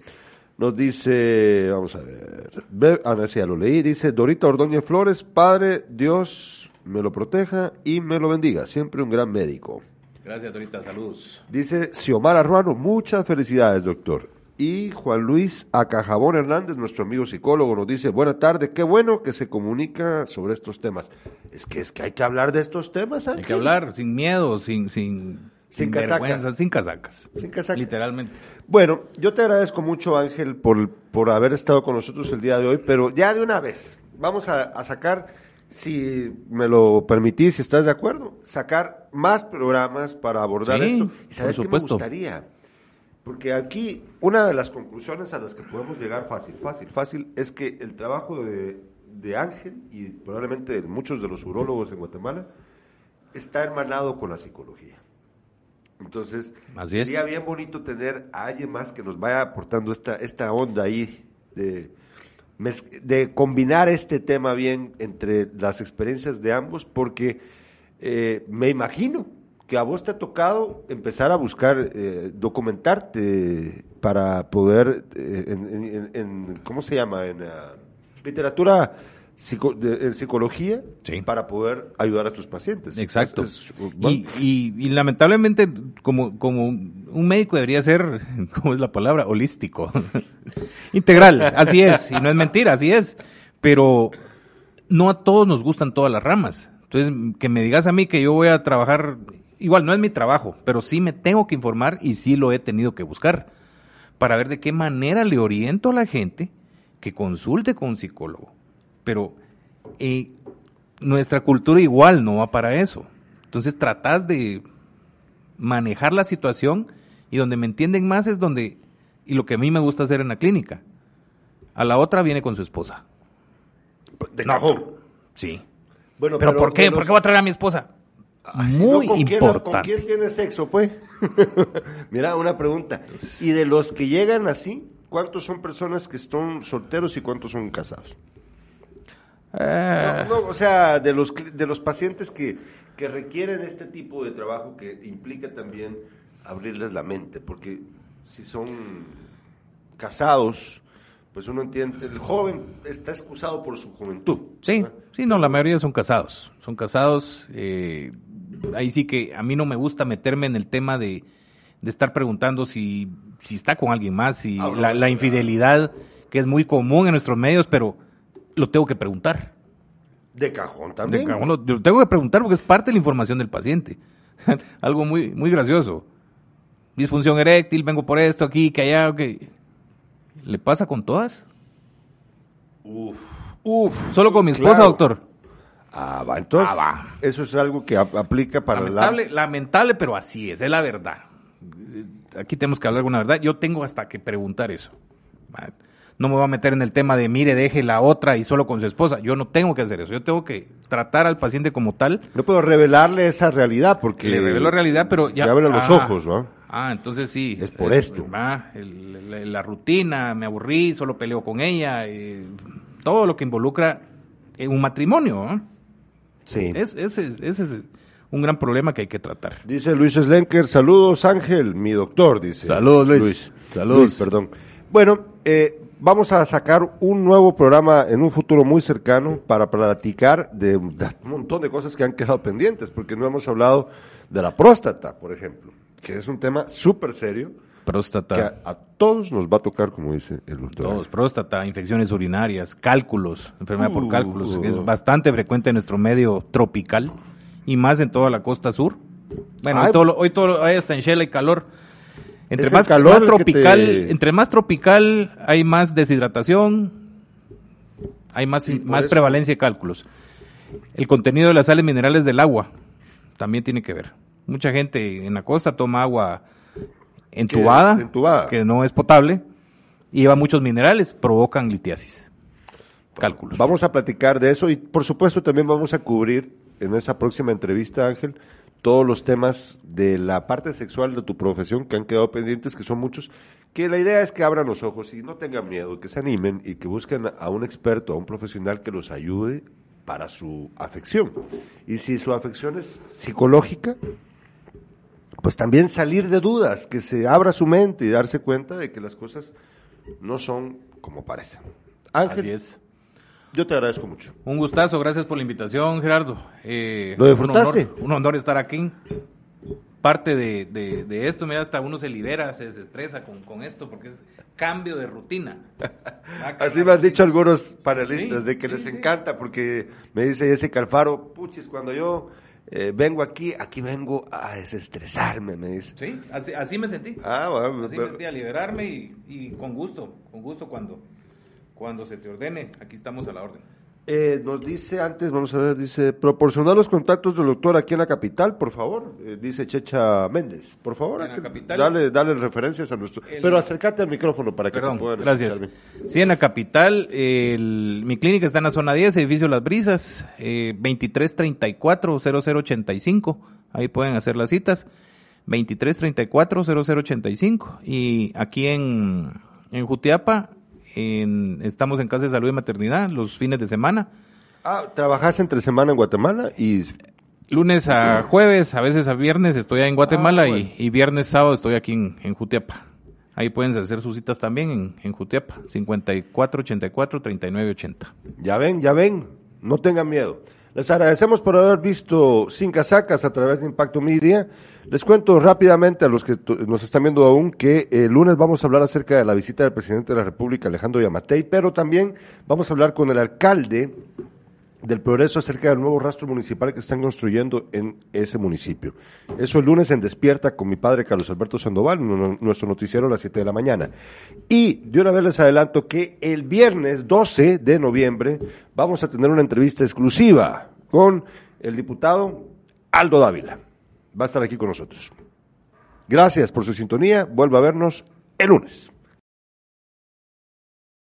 Speaker 1: Nos dice, vamos a ver, ah, no, ya lo leí, dice Dorita Ordóñez Flores, Padre, Dios me lo proteja y me lo bendiga. Siempre un gran médico.
Speaker 2: Gracias, Dorita, saludos.
Speaker 1: Dice Xiomara Ruano, muchas felicidades, doctor. Y Juan Luis Acajabón Hernández, nuestro amigo psicólogo, nos dice, buena tarde, qué bueno que se comunica sobre estos temas. Es que es que hay que hablar de estos temas,
Speaker 2: Hay que hablar sin miedo, sin, sin,
Speaker 1: sin, casacas.
Speaker 2: sin casacas.
Speaker 1: Sin casacas.
Speaker 2: Literalmente.
Speaker 1: Bueno, yo te agradezco mucho, Ángel, por, por haber estado con nosotros el día de hoy, pero ya de una vez, vamos a, sacar si me lo permitís, si estás de acuerdo, sacar más programas para abordar esto. ¿Y sabes qué me gustaría? Porque aquí una de las conclusiones a las que podemos llegar fácil, fácil, fácil, es que el trabajo de, de Ángel y probablemente muchos de los urólogos en Guatemala está hermanado con la psicología. Entonces, sería bien bonito tener a alguien más que nos vaya aportando esta, esta onda ahí de, de combinar este tema bien entre las experiencias de ambos, porque eh, me imagino que a vos te ha tocado empezar a buscar, eh, documentarte para poder, eh, en, ¿cómo se llama? En ah, literatura en psicología para poder ayudar a tus pacientes.
Speaker 2: Exacto. y, lamentablemente, como, como un médico debería ser, ¿cómo es la palabra? Holístico. Integral, así es. Y no es mentira, así es. Pero no a todos nos gustan todas las ramas. Entonces, que me digas a mí que yo voy a trabajar, igual no es mi trabajo, pero sí me tengo que informar y sí lo he tenido que buscar para ver de qué manera le oriento a la gente que consulte con un psicólogo pero eh, nuestra cultura igual no va para eso. Entonces tratas de manejar la situación y donde me entienden más es donde, y lo que a mí me gusta hacer en la clínica. A la otra viene con su esposa.
Speaker 1: De cajón.
Speaker 2: Sí. Bueno, pero, ¿por qué? ¿Por qué voy a traer a mi esposa? Muy
Speaker 1: ¿con
Speaker 2: importante.
Speaker 1: ¿Con quién tiene sexo, pues? Mira, una pregunta. ¿Y de los que llegan así, cuántos son personas que están solteros y cuántos son casados? Eh. No, o sea, de los, de los pacientes que, que requieren este tipo de trabajo que implica también abrirles la mente, porque si son casados, pues uno entiende, el joven está excusado por su juventud.
Speaker 2: Sí, sí, no, la mayoría son casados, son casados, eh, ahí sí que a mí no me gusta meterme en el tema de, de estar preguntando si, si está con alguien más, si la, la infidelidad, que es muy común en nuestros medios, pero lo tengo que preguntar.
Speaker 1: De cajón también.
Speaker 2: De cajón, lo, tengo que preguntar porque es parte de la información del paciente. Algo muy, muy gracioso. Disfunción eréctil, vengo por esto, aquí, que allá, que... ¿Le pasa con todas?
Speaker 1: Uf, uf.
Speaker 2: Solo con mi esposa, doctor.
Speaker 1: Ah, va, entonces. Ah, eso es algo que aplica para
Speaker 2: lamentable, la... Lamentable, pero así es, es la verdad. Aquí tenemos que hablar con la verdad. Yo tengo hasta que preguntar eso no me voy a meter en el tema de mire, deje la otra y solo con su esposa. Yo no tengo que hacer eso. Yo tengo que tratar al paciente como tal.
Speaker 1: No puedo revelarle esa realidad porque.
Speaker 2: Le revelo la realidad, pero ya.
Speaker 1: Abren los ojos, ¿no?
Speaker 2: Ah, entonces sí.
Speaker 1: Es por esto.
Speaker 2: Ah, la, rutina, me aburrí, solo peleo con ella. Eh, todo lo que involucra en un matrimonio. ¿no?
Speaker 1: Sí.
Speaker 2: ese es un gran problema que hay que tratar.
Speaker 1: Dice Luis Slenker, saludos Ángel, mi doctor, dice.
Speaker 2: Saludos Luis.
Speaker 1: Saludos. Luis, perdón. Bueno, eh, vamos a sacar un nuevo programa en un futuro muy cercano para platicar de un montón de cosas que han quedado pendientes, porque no hemos hablado de la próstata, por ejemplo, que es un tema súper serio.
Speaker 2: Próstata.
Speaker 1: Que a, todos nos va a tocar, como dice el doctor.
Speaker 2: Todos, próstata, infecciones urinarias, cálculos, enfermedad por uh, cálculos, que es bastante frecuente en nuestro medio tropical y más en toda la costa sur. Bueno, hoy todo, hoy todo, hoy en Shela y calor entre más, calor tropical, entre más tropical hay más deshidratación, hay más, más prevalencia de cálculos. El contenido de las sales minerales del agua también tiene que ver. Mucha gente en la costa toma agua entubada, entubada. que no es potable, y lleva muchos minerales, provocan litiasis. Cálculos.
Speaker 1: Vamos a platicar de eso y por supuesto también vamos a cubrir en esa próxima entrevista, Ángel, todos los temas de la parte sexual de tu profesión que han quedado pendientes, que son muchos, que la idea es que abran los ojos y no tengan miedo, que se animen y que busquen a un experto, a un profesional que los ayude para su afección. Y si su afección es psicológica, pues también salir de dudas, que se abra su mente y darse cuenta de que las cosas no son como parecen.
Speaker 2: Ángel.
Speaker 1: Yo te agradezco mucho.
Speaker 2: Un gustazo, gracias por la invitación, Gerardo.
Speaker 1: Eh, ¿Lo disfrutaste?
Speaker 2: Un honor, estar aquí. Parte de, de, esto, da hasta uno se libera, se desestresa con, con esto, porque es cambio de rutina.
Speaker 1: Así me han dicho algunos panelistas, de que les encanta, porque me dice Jessica Alfaro, puchis, cuando yo eh, vengo aquí, aquí vengo a desestresarme, me dice.
Speaker 2: Sí, así, así me sentí.
Speaker 1: Ah, bueno.
Speaker 2: Así me sentí, a liberarme y, y con gusto, con gusto cuando cuando se te ordene, aquí estamos a la orden.
Speaker 1: Eh, nos dice antes, vamos a ver, dice, proporcionar los contactos del doctor aquí en la capital, por favor, eh, dice Checha Méndez, por favor,
Speaker 2: En la capital.
Speaker 1: dale, dale referencias a nuestro...
Speaker 2: El-
Speaker 1: Pero acércate al micrófono para que
Speaker 2: Perdón,
Speaker 1: te puedan
Speaker 2: gracias.
Speaker 1: escuchar bien.
Speaker 2: Sí, en la capital, el- mi clínica está en la zona 10, edificio Las Brisas, eh, 2334-0085. Ahí pueden hacer las citas. 2334-0085. Y aquí en, en Jutiapa, en- estamos en Casa de Salud y Maternidad los fines de semana.
Speaker 1: Ah, trabajas entre semana en Guatemala y...
Speaker 2: Lunes a jueves, a veces a viernes estoy en Guatemala
Speaker 1: Ah, bueno.
Speaker 2: y, y viernes, sábado estoy aquí en, en Jutiapa. Ahí pueden hacer sus citas también en, en Jutiapa, 5484-3980.
Speaker 1: Ya ven, ya ven, no tengan miedo. Les agradecemos por haber visto Sin Casacas a través de Impacto Media. Les cuento rápidamente a los que nos están viendo aún que el lunes vamos a hablar acerca de la visita del presidente de la República, Alejandro Yamatei, pero también vamos a hablar con el alcalde del progreso acerca del nuevo rastro municipal que están construyendo en ese municipio. Eso el lunes en Despierta con mi padre Carlos Alberto Sandoval, nu- nuestro noticiero a las 7 de la mañana. Y de una vez les adelanto que el viernes 12 de noviembre vamos a tener una entrevista exclusiva con el diputado Aldo Dávila. Va a estar aquí con nosotros. Gracias por su sintonía. Vuelva a vernos el lunes.